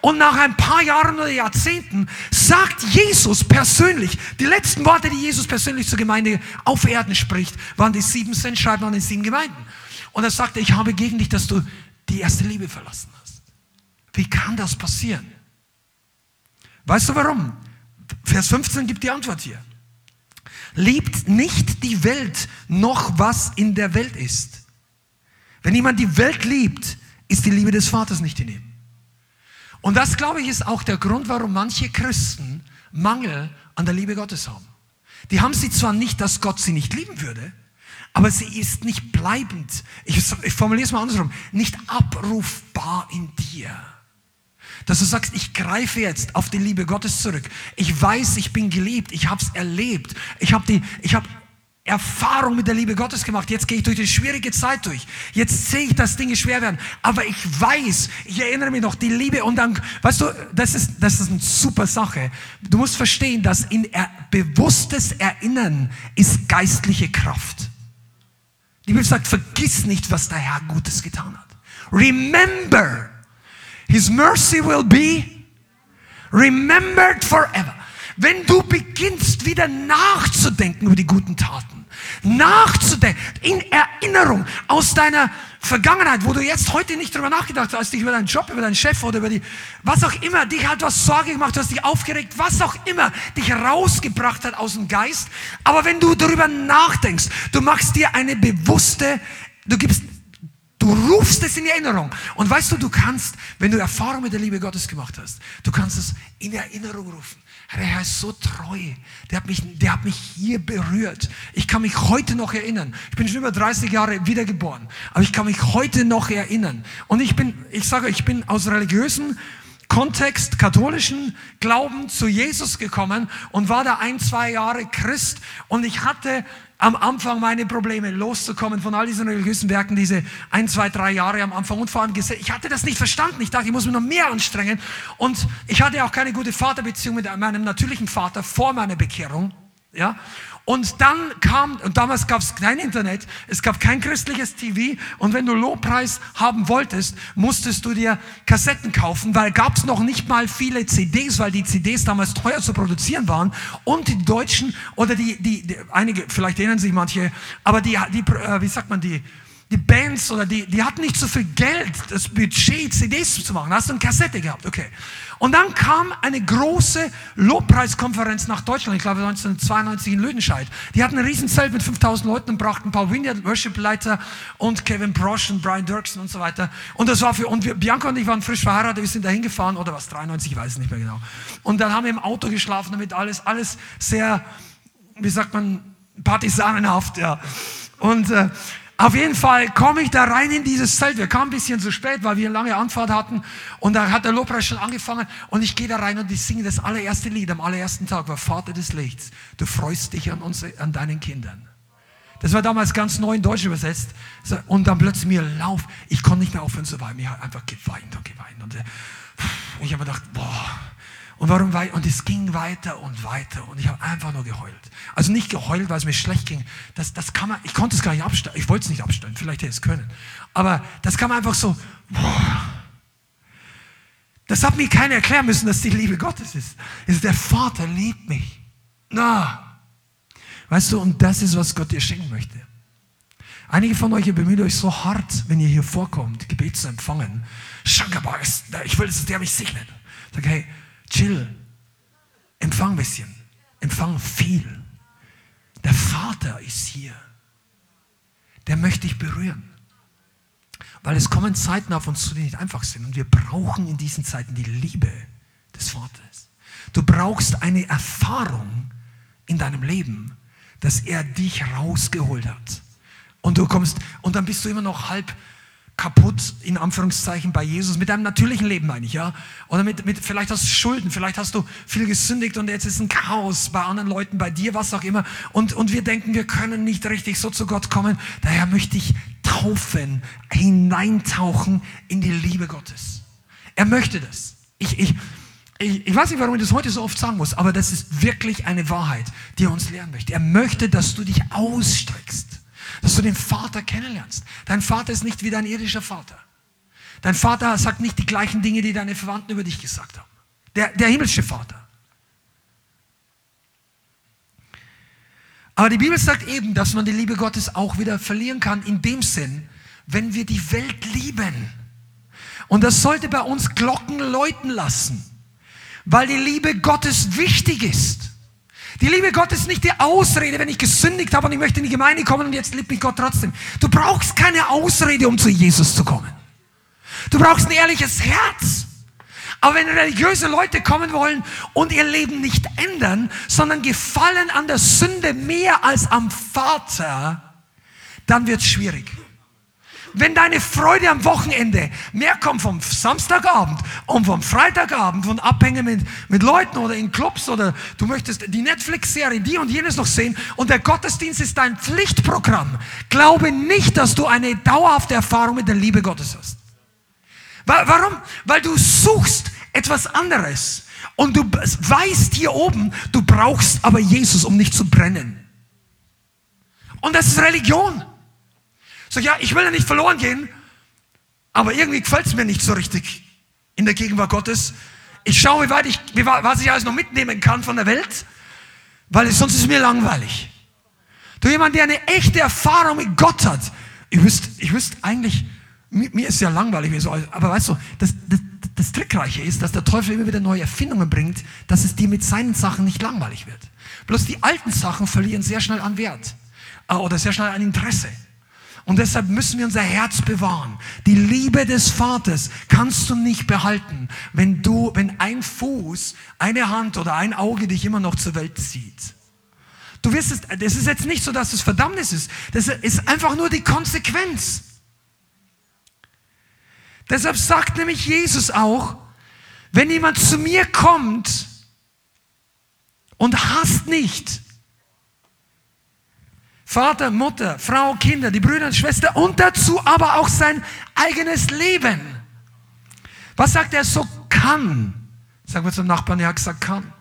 Speaker 2: Und nach ein paar Jahren oder Jahrzehnten sagt Jesus persönlich, die letzten Worte, die Jesus persönlich zur Gemeinde auf Erden spricht, waren die sieben Sendschreiben an den sieben Gemeinden. Und er sagte, ich habe gegen dich, dass du die erste Liebe verlassen hast. Wie kann das passieren? Weißt du warum? Vers 15 gibt die Antwort hier. Liebt nicht die Welt noch was in der Welt ist. Wenn jemand die Welt liebt, ist die Liebe des Vaters nicht in ihm. Und das, glaube ich, ist auch der Grund, warum manche Christen Mangel an der Liebe Gottes haben. Die haben sie zwar nicht, dass Gott sie nicht lieben würde, aber sie ist nicht bleibend. Ich, ich formuliere es mal andersrum. Nicht abrufbar in dir. Dass du sagst, ich greife jetzt auf die Liebe Gottes zurück. Ich weiß, ich bin geliebt. Ich habe es erlebt. Ich habe die, ich habe Erfahrung mit der Liebe Gottes gemacht. Jetzt gehe ich durch eine schwierige Zeit durch. Jetzt sehe ich, dass Dinge schwer werden. Aber ich weiß, ich erinnere mich noch, die Liebe und dann, weißt du, das ist, das ist eine super Sache. Du musst verstehen, dass in er, bewusstes Erinnern ist geistliche Kraft. Die Bibel sagt, vergiss nicht, was der Herr Gutes getan hat. Remember. His mercy will be remembered forever. Wenn du beginnst wieder nachzudenken über die guten Taten, nachzudenken, in Erinnerung aus deiner Vergangenheit, wo du jetzt heute nicht drüber nachgedacht hast, dich über deinen Job, über deinen Chef oder über die, was auch immer, dich hat was Sorge gemacht, du hast dich aufgeregt, was auch immer dich rausgebracht hat aus dem Geist. Aber wenn du darüber nachdenkst, du machst dir eine bewusste, du gibst Du rufst es in Erinnerung. Und weißt du, du kannst, wenn du Erfahrung mit der Liebe Gottes gemacht hast, du kannst es in Erinnerung rufen. Der Herr ist so treu. Der hat, mich, der hat mich hier berührt. Ich kann mich heute noch erinnern. Ich bin schon über 30 Jahre wiedergeboren. Aber ich kann mich heute noch erinnern. Und ich bin, ich sage, ich bin aus religiösen Kontext katholischen Glauben zu Jesus gekommen und war da ein, zwei Jahre Christ. Und ich hatte am Anfang meine Probleme loszukommen von all diesen religiösen Werken, diese ein, zwei, drei Jahre am Anfang und vor allem, ich hatte das nicht verstanden. Ich dachte, ich muss mich noch mehr anstrengen und ich hatte auch keine gute Vaterbeziehung mit meinem natürlichen Vater vor meiner Bekehrung. Ja? Und dann kam, und damals gab es kein Internet, es gab kein christliches TV und wenn du Lobpreis haben wolltest, musstest du dir Kassetten kaufen, weil gab es noch nicht mal viele CDs, weil die CDs damals teuer zu produzieren waren. Und die Deutschen oder die, die, die einige, vielleicht erinnern sich manche, aber die, die äh, wie sagt man, die, die Bands oder die, die hatten nicht so viel Geld, das Budget, CDs zu machen. Hast du eine Kassette gehabt, okay. Und dann kam eine große Lobpreiskonferenz nach Deutschland, ich glaube 1992 in Lüdenscheid. Die hatten ein Riesenzelt mit 5000 Leuten und brachten Paul Winter, Worship-Leiter und Kevin Brosh und Brian Dirksen und so weiter. Und das war für, und wir, Bianca und ich waren frisch verheiratet, wir sind da hingefahren, oder was, 93, ich weiß es nicht mehr genau. Und dann haben wir im Auto geschlafen, damit alles, alles sehr, wie sagt man, partisanenhaft, ja. Und, äh, auf jeden Fall komme ich da rein in dieses Zelt. Wir kamen ein bisschen zu spät, weil wir eine lange Anfahrt hatten. Und da hat der Lobpreis schon angefangen. Und ich gehe da rein und ich singe das allererste Lied am allerersten Tag, war Vater des Lichts. Du freust dich an, uns, an deinen Kindern. Das war damals ganz neu in Deutsch übersetzt. Und dann plötzlich mir Lauf. Ich konnte nicht mehr aufhören zu weinen. Ich habe einfach geweint und geweint. Und äh, ich habe gedacht, boah, und warum weiter? Und es ging weiter und weiter und ich habe einfach nur geheult. Also nicht geheult, weil es mir schlecht ging. Das, das kann man, ich konnte es gar nicht abstellen. Ich wollte es nicht abstellen, vielleicht hätte ich es können. Aber das kann man einfach so, boah. Das hat mir keiner erklären müssen, dass die Liebe Gottes ist. ist der Vater liebt mich. Na. Weißt du, und das ist, was Gott dir schenken möchte. Einige von euch, ihr bemüht euch so hart, wenn ihr hier vorkommt, Gebet zu empfangen. Ich will, dass der mich segnet. Sag, hey, chill, empfang ein bisschen, empfang viel. Der Vater ist hier. Der möchte dich berühren. Weil es kommen Zeiten auf uns zu, die nicht einfach sind. Und wir brauchen in diesen Zeiten die Liebe des Vaters. Du brauchst eine Erfahrung in deinem Leben, dass er dich rausgeholt hat. Und du kommst, und dann bist du immer noch halb kaputt, in Anführungszeichen, bei Jesus, mit deinem natürlichen Leben meine ich, ja. Oder mit, mit, vielleicht hast du Schulden, vielleicht hast du viel gesündigt und jetzt ist ein Chaos bei anderen Leuten, bei dir, was auch immer. Und, und wir denken, wir können nicht richtig so zu Gott kommen. Daher möchte ich taufen, hineintauchen in die Liebe Gottes. Er möchte das. Ich, ich, ich, ich weiß nicht, warum ich das heute so oft sagen muss, aber das ist wirklich eine Wahrheit, die er uns lernen möchte. Er möchte, dass du dich ausstreckst dass du den Vater kennenlernst. Dein Vater ist nicht wie dein irdischer Vater. Dein Vater sagt nicht die gleichen Dinge, die deine Verwandten über dich gesagt haben. Der, der himmlische Vater. Aber die Bibel sagt eben, dass man die Liebe Gottes auch wieder verlieren kann, in dem Sinn, wenn wir die Welt lieben. Und das sollte bei uns Glocken läuten lassen, weil die Liebe Gottes wichtig ist. Die Liebe Gottes ist nicht die Ausrede, wenn ich gesündigt habe und ich möchte in die Gemeinde kommen und jetzt liebt mich Gott trotzdem. Du brauchst keine Ausrede, um zu Jesus zu kommen. Du brauchst ein ehrliches Herz. Aber wenn religiöse Leute kommen wollen und ihr Leben nicht ändern, sondern gefallen an der Sünde mehr als am Vater, dann wird es schwierig. Wenn deine Freude am Wochenende mehr kommt vom Samstagabend und vom Freitagabend, von Abhängen mit, mit Leuten oder in Clubs oder du möchtest die Netflix-Serie, die und jenes noch sehen und der Gottesdienst ist dein Pflichtprogramm, glaube nicht, dass du eine dauerhafte Erfahrung mit der Liebe Gottes hast. Warum? Weil du suchst etwas anderes und du weißt hier oben, du brauchst aber Jesus, um nicht zu brennen. Und das ist Religion. Sag, ja, ich will ja nicht verloren gehen, aber irgendwie gefällt es mir nicht so richtig in der Gegenwart Gottes. Ich schaue, wie weit ich, wie, was ich alles noch mitnehmen kann von der Welt, weil sonst ist es mir langweilig. Du jemand, der eine echte Erfahrung mit Gott hat, ich wüsste, ich wüsste eigentlich, mir, mir ist ja langweilig, wie so, aber weißt du, das, das, das Trickreiche ist, dass der Teufel immer wieder neue Erfindungen bringt, dass es dir mit seinen Sachen nicht langweilig wird. Bloß die alten Sachen verlieren sehr schnell an Wert äh, oder sehr schnell an Interesse. Und deshalb müssen wir unser Herz bewahren. Die Liebe des Vaters kannst du nicht behalten, wenn du, wenn ein Fuß, eine Hand oder ein Auge dich immer noch zur Welt zieht. Du wirst es, das ist jetzt nicht so, dass es Verdammnis ist. Das ist einfach nur die Konsequenz. Deshalb sagt nämlich Jesus auch, wenn jemand zu mir kommt und hasst nicht, Vater, Mutter, Frau, Kinder, die Brüder und Schwestern und dazu aber auch sein eigenes Leben. Was sagt er so kann? Sagen wir zum Nachbarn, er hat gesagt kann.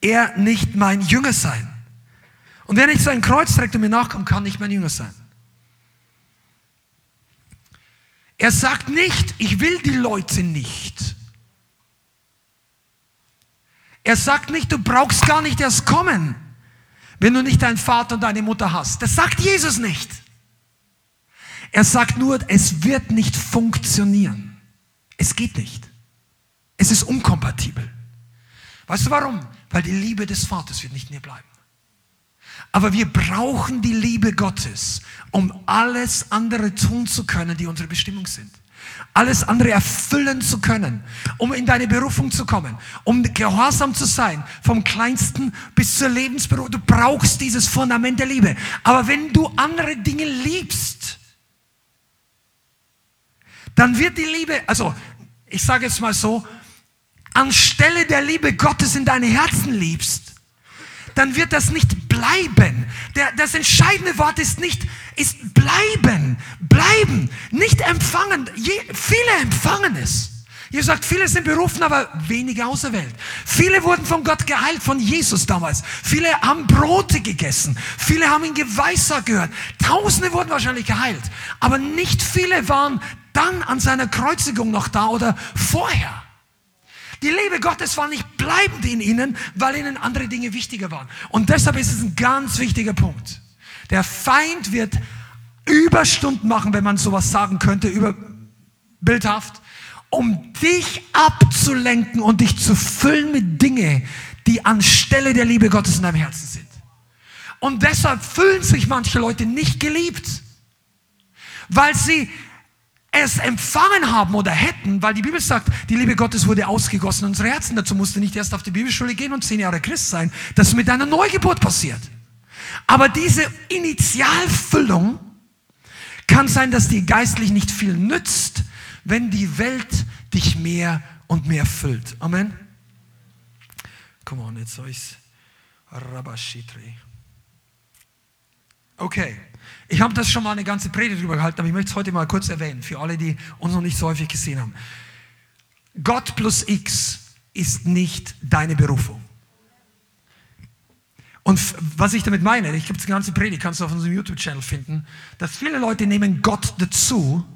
Speaker 2: er nicht mein Jünger sein. Und wer nicht sein Kreuz trägt und mir nachkommt, kann nicht mein Jünger sein. Er sagt nicht, ich will die Leute nicht. Er sagt nicht, du brauchst gar nicht erst kommen, wenn du nicht deinen Vater und deine Mutter hast. Das sagt Jesus nicht. Er sagt nur, es wird nicht funktionieren. Es geht nicht. Es ist unkompatibel. Weißt du warum? Weil die Liebe des Vaters wird nicht mehr bleiben. Aber wir brauchen die Liebe Gottes, um alles andere tun zu können, die unsere Bestimmung sind. Alles andere erfüllen zu können, um in deine Berufung zu kommen, um gehorsam zu sein, vom kleinsten bis zur Lebensberufung. Du brauchst dieses Fundament der Liebe. Aber wenn du andere Dinge liebst, dann wird die Liebe, also ich sage jetzt mal so, anstelle der Liebe Gottes in deine Herzen liebst, dann wird das nicht bleiben. Der, das entscheidende Wort ist nicht, ist bleiben, bleiben, nicht empfangen. Je, viele empfangen es. Ihr sagt, viele sind berufen, aber wenige auserwählt. Viele wurden von Gott geheilt, von Jesus damals. Viele haben Brote gegessen. Viele haben ihn geweissagt gehört. Tausende wurden wahrscheinlich geheilt. Aber nicht viele waren dann an seiner Kreuzigung noch da oder vorher. Die Liebe Gottes war nicht bleibend in ihnen, weil ihnen andere Dinge wichtiger waren. Und deshalb ist es ein ganz wichtiger Punkt. Der Feind wird Überstunden machen, wenn man sowas sagen könnte, über bildhaft, um dich abzulenken und dich zu füllen mit Dinge, die anstelle der Liebe Gottes in deinem Herzen sind. Und deshalb fühlen sich manche Leute nicht geliebt, weil sie es empfangen haben oder hätten, weil die Bibel sagt, die Liebe Gottes wurde ausgegossen in unsere Herzen. Dazu musst du nicht erst auf die Bibelschule gehen und zehn Jahre Christ sein. Das mit deiner Neugeburt passiert. Aber diese Initialfüllung kann sein, dass die geistlich nicht viel nützt, wenn die Welt dich mehr und mehr füllt. Amen. Come on, jetzt soll ich's. Okay. Ich habe das schon mal eine ganze Predigt drüber gehalten, aber ich möchte es heute mal kurz erwähnen, für alle, die uns noch nicht so häufig gesehen haben. Gott plus X ist nicht deine Berufung. Und was ich damit meine, ich habe die ganze Predigt, kannst du auf unserem YouTube-Channel finden, dass viele Leute nehmen Gott dazu,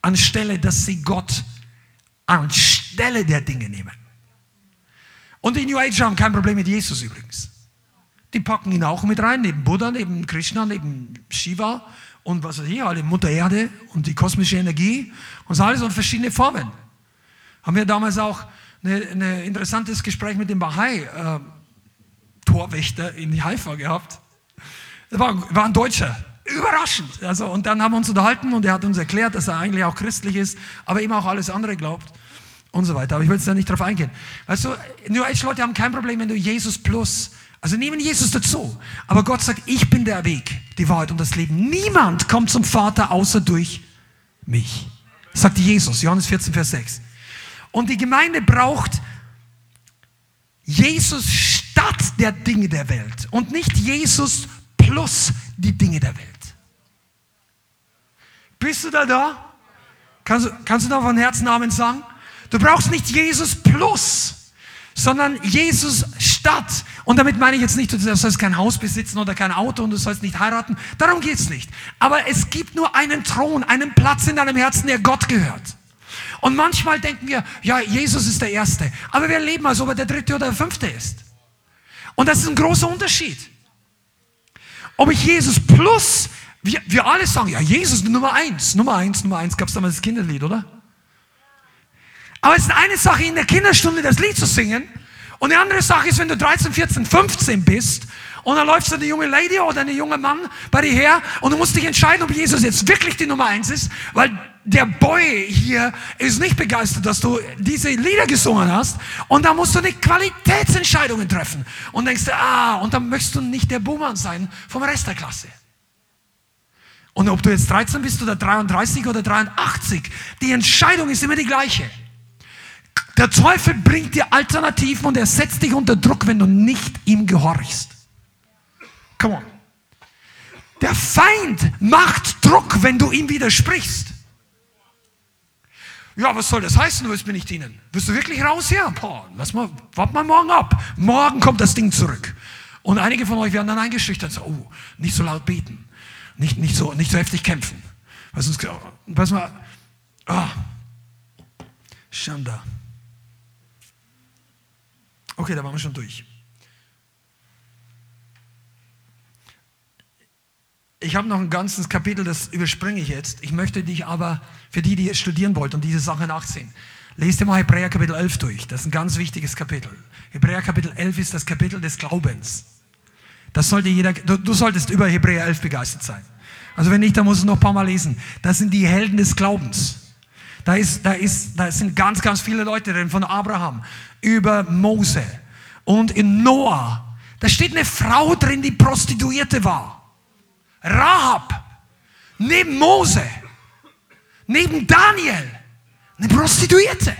Speaker 2: anstelle, dass sie Gott anstelle der Dinge nehmen. Und die New Age haben kein Problem mit Jesus übrigens. Die packen ihn auch mit rein, neben Buddha, neben Krishna, neben Shiva und was weiß ich, alle Mutter Erde und die kosmische Energie und so alles und verschiedene Formen. Haben wir damals auch ein interessantes Gespräch mit dem Bahai-Torwächter äh, in Haifa gehabt. Das war, war ein Deutscher, überraschend. Also, und dann haben wir uns unterhalten und er hat uns erklärt, dass er eigentlich auch christlich ist, aber eben auch alles andere glaubt und so weiter. Aber ich will jetzt da nicht drauf eingehen. Weißt du, New Age-Leute haben kein Problem, wenn du Jesus plus also nehmen Jesus dazu. Aber Gott sagt, ich bin der Weg, die Wahrheit und das Leben. Niemand kommt zum Vater außer durch mich. Sagt Jesus, Johannes 14, Vers 6. Und die Gemeinde braucht Jesus statt der Dinge der Welt und nicht Jesus plus die Dinge der Welt. Bist du da da? Kannst, du, kannst du da von Herzen Amen sagen? Du brauchst nicht Jesus plus sondern Jesus statt. Und damit meine ich jetzt nicht, du sollst kein Haus besitzen oder kein Auto und du sollst nicht heiraten. Darum geht's nicht. Aber es gibt nur einen Thron, einen Platz in deinem Herzen, der Gott gehört. Und manchmal denken wir, ja, Jesus ist der Erste. Aber wir leben, als ob er der Dritte oder der Fünfte ist. Und das ist ein großer Unterschied. Ob ich Jesus plus, wir, wir alle sagen, ja, Jesus Nummer eins, Nummer eins, Nummer eins, gab es damals das Kinderlied, oder? Aber es ist eine Sache, in der Kinderstunde das Lied zu singen. Und eine andere Sache ist, wenn du 13, 14, 15 bist und dann läuft so eine junge Lady oder ein junger Mann bei dir her und du musst dich entscheiden, ob Jesus jetzt wirklich die Nummer eins ist, weil der Boy hier ist nicht begeistert, dass du diese Lieder gesungen hast und da musst du eine Qualitätsentscheidungen treffen und denkst du, ah, und dann möchtest du nicht der Buhmann sein vom Rest der Klasse. Und ob du jetzt 13 bist oder 33 oder 83, die Entscheidung ist immer die gleiche. Der Teufel bringt dir Alternativen und er setzt dich unter Druck, wenn du nicht ihm gehorchst. Come on. Der Feind macht Druck, wenn du ihm widersprichst. Ja, was soll das heißen, du willst mir nicht dienen? Wirst du wirklich raus? Ja, boah, lass mal, wart mal morgen ab. Morgen kommt das Ding zurück. Und einige von euch werden dann eingeschüchtert. So, oh, nicht so laut beten. Nicht, nicht, so, nicht so heftig kämpfen. Was uns, pass mal, oh, Schanda. Okay, da waren wir schon durch. Ich habe noch ein ganzes Kapitel, das überspringe ich jetzt. Ich möchte dich aber, für die, die jetzt studieren wollten und diese Sache nachsehen, lest dir mal Hebräer Kapitel 11 durch. Das ist ein ganz wichtiges Kapitel. Hebräer Kapitel 11 ist das Kapitel des Glaubens. Das sollte jeder, du, du solltest über Hebräer 11 begeistert sein. Also wenn nicht, dann musst du noch ein paar Mal lesen. Das sind die Helden des Glaubens. Da, ist, da, ist, da sind ganz, ganz viele Leute drin, von Abraham über Mose und in Noah. Da steht eine Frau drin, die Prostituierte war. Rahab, neben Mose, neben Daniel, eine Prostituierte.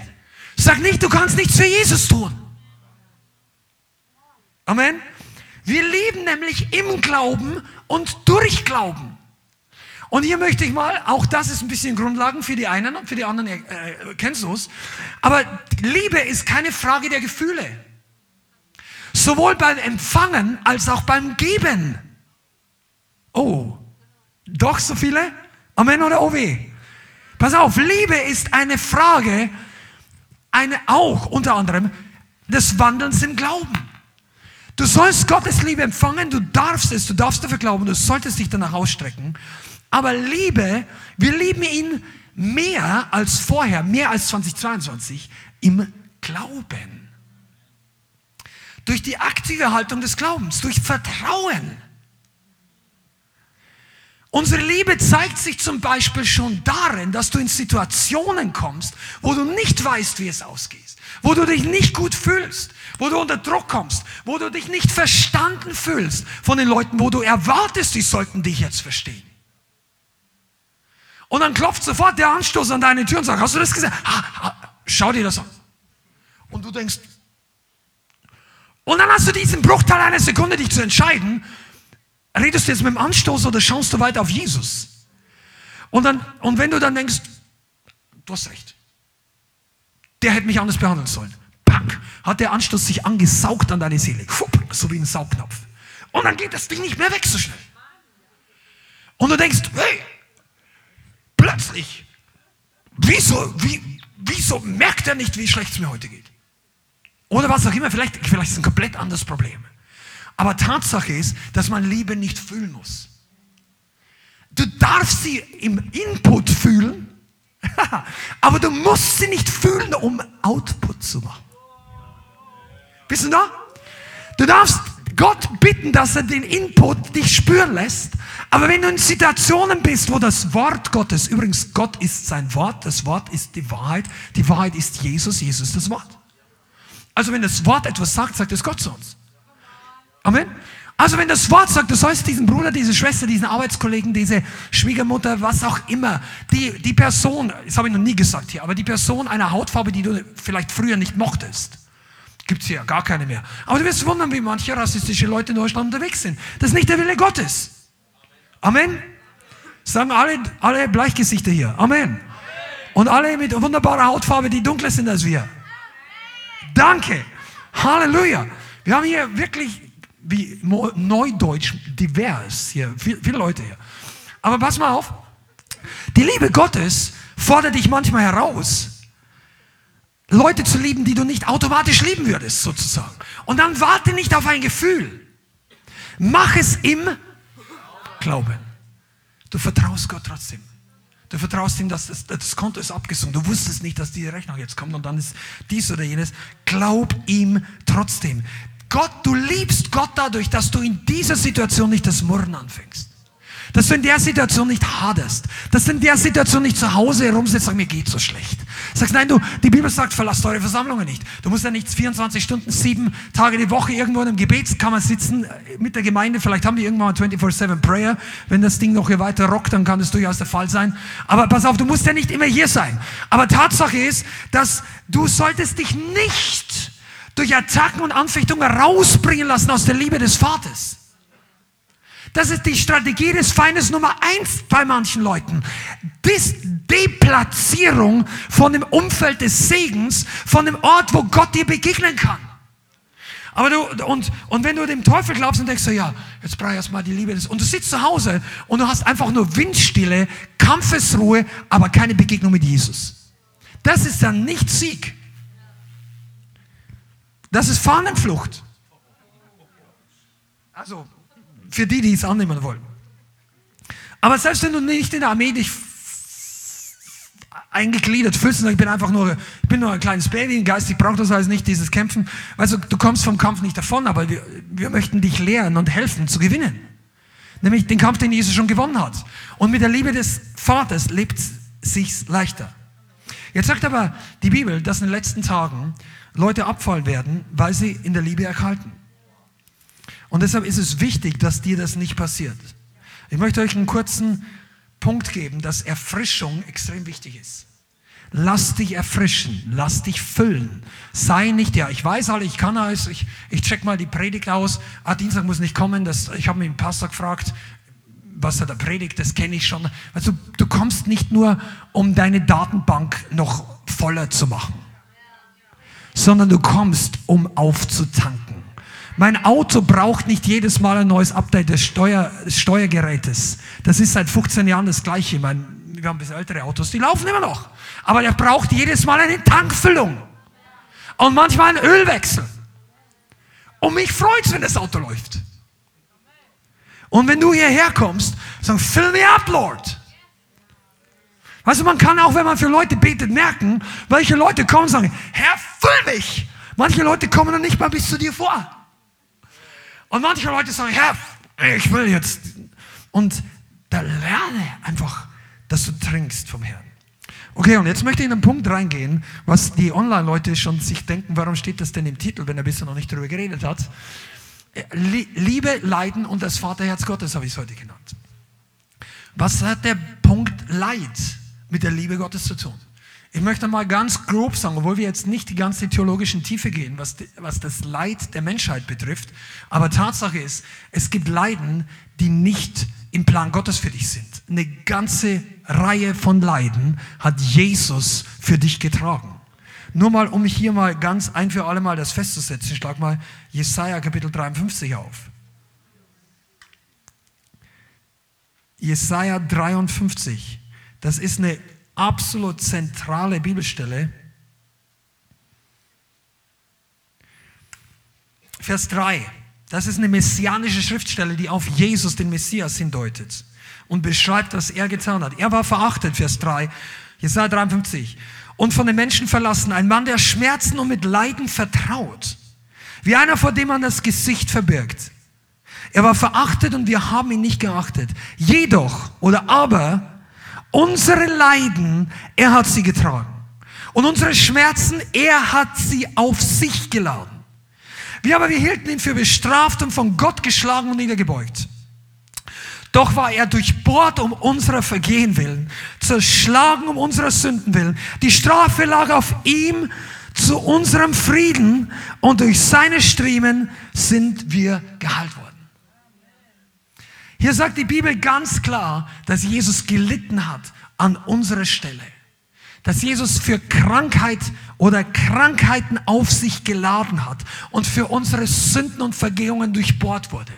Speaker 2: Sag nicht, du kannst nichts für Jesus tun. Amen. Wir leben nämlich im Glauben und durch Glauben. Und hier möchte ich mal, auch das ist ein bisschen Grundlagen für die einen und für die anderen, äh, kennst du es. Aber Liebe ist keine Frage der Gefühle. Sowohl beim Empfangen als auch beim Geben. Oh, doch so viele? Amen oder OW? Pass auf, Liebe ist eine Frage, eine auch unter anderem des Wandelns im Glauben. Du sollst Gottes Liebe empfangen, du darfst es, du darfst dafür glauben, du solltest dich danach ausstrecken. Aber Liebe, wir lieben ihn mehr als vorher, mehr als 2022 im Glauben. Durch die aktive Haltung des Glaubens, durch Vertrauen. Unsere Liebe zeigt sich zum Beispiel schon darin, dass du in Situationen kommst, wo du nicht weißt, wie es ausgeht, wo du dich nicht gut fühlst, wo du unter Druck kommst, wo du dich nicht verstanden fühlst von den Leuten, wo du erwartest, die sollten dich jetzt verstehen. Und dann klopft sofort der Anstoß an deine Tür und sagt, hast du das gesehen? Ha, ha, schau dir das an. Und du denkst, und dann hast du diesen Bruchteil einer Sekunde, dich zu entscheiden, redest du jetzt mit dem Anstoß oder schaust du weiter auf Jesus? Und, dann, und wenn du dann denkst, du hast recht, der hätte mich anders behandeln sollen. Pack, hat der Anstoß sich angesaugt an deine Seele. So wie ein Saugknopf. Und dann geht das Ding nicht mehr weg so schnell. Und du denkst, hey, plötzlich, wieso, wie, wieso merkt er nicht, wie schlecht es mir heute geht? Oder was auch immer, vielleicht, vielleicht ist es ein komplett anderes Problem. Aber Tatsache ist, dass man Liebe nicht fühlen muss. Du darfst sie im Input fühlen, aber du musst sie nicht fühlen, um Output zu machen. Bist du da? Du darfst Gott bitten, dass er den Input dich spüren lässt. Aber wenn du in Situationen bist, wo das Wort Gottes, übrigens Gott ist sein Wort, das Wort ist die Wahrheit, die Wahrheit ist Jesus, Jesus ist das Wort. Also wenn das Wort etwas sagt, sagt es Gott zu uns. Amen. Also wenn das Wort sagt, du sollst diesen Bruder, diese Schwester, diesen Arbeitskollegen, diese Schwiegermutter, was auch immer, die, die Person, das habe ich noch nie gesagt hier, aber die Person einer Hautfarbe, die du vielleicht früher nicht mochtest, gibt es hier gar keine mehr. Aber du wirst wundern, wie manche rassistische Leute in Deutschland unterwegs sind. Das ist nicht der Wille Gottes. Amen. Sagen alle, alle Bleichgesichter hier. Amen. Und alle mit wunderbarer Hautfarbe, die dunkler sind als wir. Danke. Halleluja. Wir haben hier wirklich wie Neudeutsch divers hier, viele, viele Leute hier. Aber pass mal auf, die Liebe Gottes fordert dich manchmal heraus, Leute zu lieben, die du nicht automatisch lieben würdest, sozusagen. Und dann warte nicht auf ein Gefühl. Mach es im Glauben. Du vertraust Gott trotzdem. Du vertraust ihm, dass das, das Konto ist abgesungen. Du wusstest nicht, dass die Rechnung jetzt kommt und dann ist dies oder jenes. Glaub ihm trotzdem. Gott, du liebst Gott dadurch, dass du in dieser Situation nicht das Murren anfängst. Dass du in der Situation nicht haderst. Dass du in der Situation nicht zu Hause herumsitzt und sagst, mir geht so schlecht. Sagst, nein, du, die Bibel sagt, verlasst eure Versammlungen nicht. Du musst ja nicht 24 Stunden, sieben Tage die Woche irgendwo in einem Gebetskammer sitzen äh, mit der Gemeinde. Vielleicht haben die irgendwann mal 24-7 Prayer. Wenn das Ding noch hier weiter rockt, dann kann das durchaus der Fall sein. Aber pass auf, du musst ja nicht immer hier sein. Aber Tatsache ist, dass du solltest dich nicht durch Attacken und Anfechtungen rausbringen lassen aus der Liebe des Vaters. Das ist die Strategie des Feindes Nummer eins bei manchen Leuten. Dis Deplatzierung von dem Umfeld des Segens, von dem Ort, wo Gott dir begegnen kann. Aber du, und, und wenn du dem Teufel glaubst und denkst so, ja, jetzt brauche ich erstmal die Liebe des, und du sitzt zu Hause und du hast einfach nur Windstille, Kampfesruhe, aber keine Begegnung mit Jesus. Das ist dann nicht Sieg. Das ist Fahnenflucht. Also, für die, die es annehmen wollen. Aber selbst wenn du nicht in der Armee dich eingegliedert fühlst ich bin einfach nur, ich bin nur ein kleines Baby, ein Geist, ich brauche das alles nicht, dieses Kämpfen. Also du kommst vom Kampf nicht davon, aber wir, wir möchten dich lehren und helfen zu gewinnen. Nämlich den Kampf, den Jesus schon gewonnen hat. Und mit der Liebe des Vaters lebt sich's leichter. Jetzt sagt aber die Bibel, dass in den letzten Tagen Leute abfallen werden, weil sie in der Liebe erkalten. Und deshalb ist es wichtig, dass dir das nicht passiert. Ich möchte euch einen kurzen Punkt geben, dass Erfrischung extrem wichtig ist. Lass dich erfrischen, lass dich füllen. Sei nicht, ja, ich weiß alle, ich kann alles, ich, ich check mal die Predigt aus. Ah, Dienstag muss nicht kommen, das, ich habe mit dem Pastor gefragt, was er da predigt, das kenne ich schon. Also du kommst nicht nur, um deine Datenbank noch voller zu machen, sondern du kommst, um aufzutanken. Mein Auto braucht nicht jedes Mal ein neues Update des, Steuer, des Steuergerätes. Das ist seit 15 Jahren das Gleiche. Mein, wir haben ein bisschen ältere Autos, die laufen immer noch. Aber der braucht jedes Mal eine Tankfüllung. Und manchmal einen Ölwechsel. Und mich freut es, wenn das Auto läuft. Und wenn du hierher kommst, sag, fill me up, Lord. Weißt du, man kann auch, wenn man für Leute betet, merken, welche Leute kommen und sagen, Herr, füll mich. Manche Leute kommen dann nicht mal bis zu dir vor. Und manche Leute sagen, Herr, ich will jetzt. Und da lerne einfach, dass du trinkst vom Herrn. Okay, und jetzt möchte ich in einen Punkt reingehen, was die Online-Leute schon sich denken, warum steht das denn im Titel, wenn er bisher noch nicht darüber geredet hat. Liebe, Leiden und das Vaterherz Gottes habe ich es heute genannt. Was hat der Punkt Leid mit der Liebe Gottes zu tun? Ich möchte mal ganz grob sagen, obwohl wir jetzt nicht die ganze theologischen Tiefe gehen, was, was das Leid der Menschheit betrifft, aber Tatsache ist, es gibt Leiden, die nicht im Plan Gottes für dich sind. Eine ganze Reihe von Leiden hat Jesus für dich getragen. Nur mal, um hier mal ganz ein für alle Mal das festzusetzen, schlag mal Jesaja Kapitel 53 auf. Jesaja 53. Das ist eine absolut zentrale Bibelstelle. Vers 3. Das ist eine messianische Schriftstelle, die auf Jesus, den Messias, hindeutet und beschreibt, was er getan hat. Er war verachtet, Vers 3, Jesaja 53. Und von den Menschen verlassen, ein Mann, der Schmerzen und mit Leiden vertraut, wie einer, vor dem man das Gesicht verbirgt. Er war verachtet und wir haben ihn nicht geachtet. Jedoch oder aber Unsere Leiden, er hat sie getragen. Und unsere Schmerzen, er hat sie auf sich geladen. Wir aber, wir hielten ihn für bestraft und von Gott geschlagen und niedergebeugt. Doch war er durchbohrt um unserer Vergehen willen, zerschlagen um unserer Sünden willen. Die Strafe lag auf ihm zu unserem Frieden und durch seine Striemen sind wir geheilt worden. Hier sagt die Bibel ganz klar, dass Jesus gelitten hat an unserer Stelle. Dass Jesus für Krankheit oder Krankheiten auf sich geladen hat und für unsere Sünden und Vergehungen durchbohrt wurde.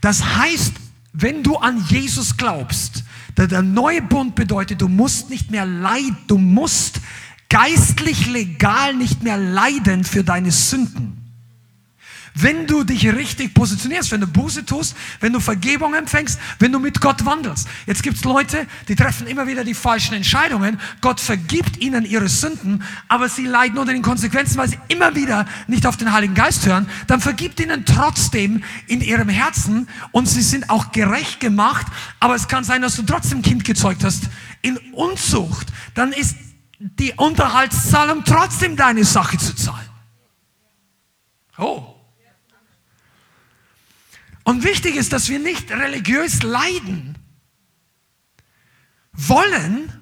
Speaker 2: Das heißt, wenn du an Jesus glaubst, der neue Bund bedeutet, du musst nicht mehr leiden, du musst geistlich legal nicht mehr leiden für deine Sünden. Wenn du dich richtig positionierst, wenn du Buße tust, wenn du Vergebung empfängst, wenn du mit Gott wandelst. Jetzt gibt es Leute, die treffen immer wieder die falschen Entscheidungen. Gott vergibt ihnen ihre Sünden, aber sie leiden unter den Konsequenzen, weil sie immer wieder nicht auf den Heiligen Geist hören. Dann vergibt ihnen trotzdem in ihrem Herzen und sie sind auch gerecht gemacht. Aber es kann sein, dass du trotzdem Kind gezeugt hast in Unzucht. Dann ist die Unterhaltszahlung trotzdem deine Sache zu zahlen. Oh. Und wichtig ist, dass wir nicht religiös leiden wollen.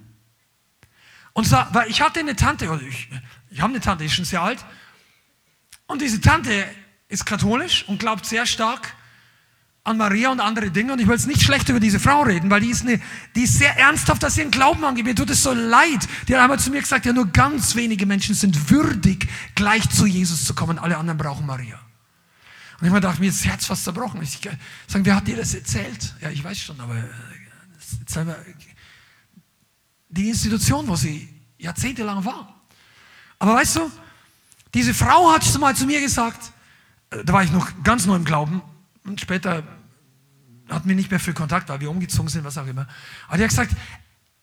Speaker 2: Und zwar, weil ich hatte eine Tante, oder ich, ich habe eine Tante, die ist schon sehr alt. Und diese Tante ist katholisch und glaubt sehr stark an Maria und andere Dinge. Und ich will jetzt nicht schlecht über diese Frau reden, weil die ist, eine, die ist sehr ernsthaft, dass sie ihren Glauben angeht. Mir tut es so leid. Die hat einmal zu mir gesagt, ja, nur ganz wenige Menschen sind würdig, gleich zu Jesus zu kommen. Alle anderen brauchen Maria. Und ich dachte, mir das Herz fast zerbrochen. Ich sage, wer hat dir das erzählt? Ja, ich weiß schon, aber äh, die Institution, wo sie jahrzehntelang war. Aber weißt du, diese Frau hat mal zu mir gesagt, äh, da war ich noch ganz neu im Glauben und später hatten wir nicht mehr viel Kontakt, weil wir umgezogen sind, was auch immer. Aber die hat gesagt,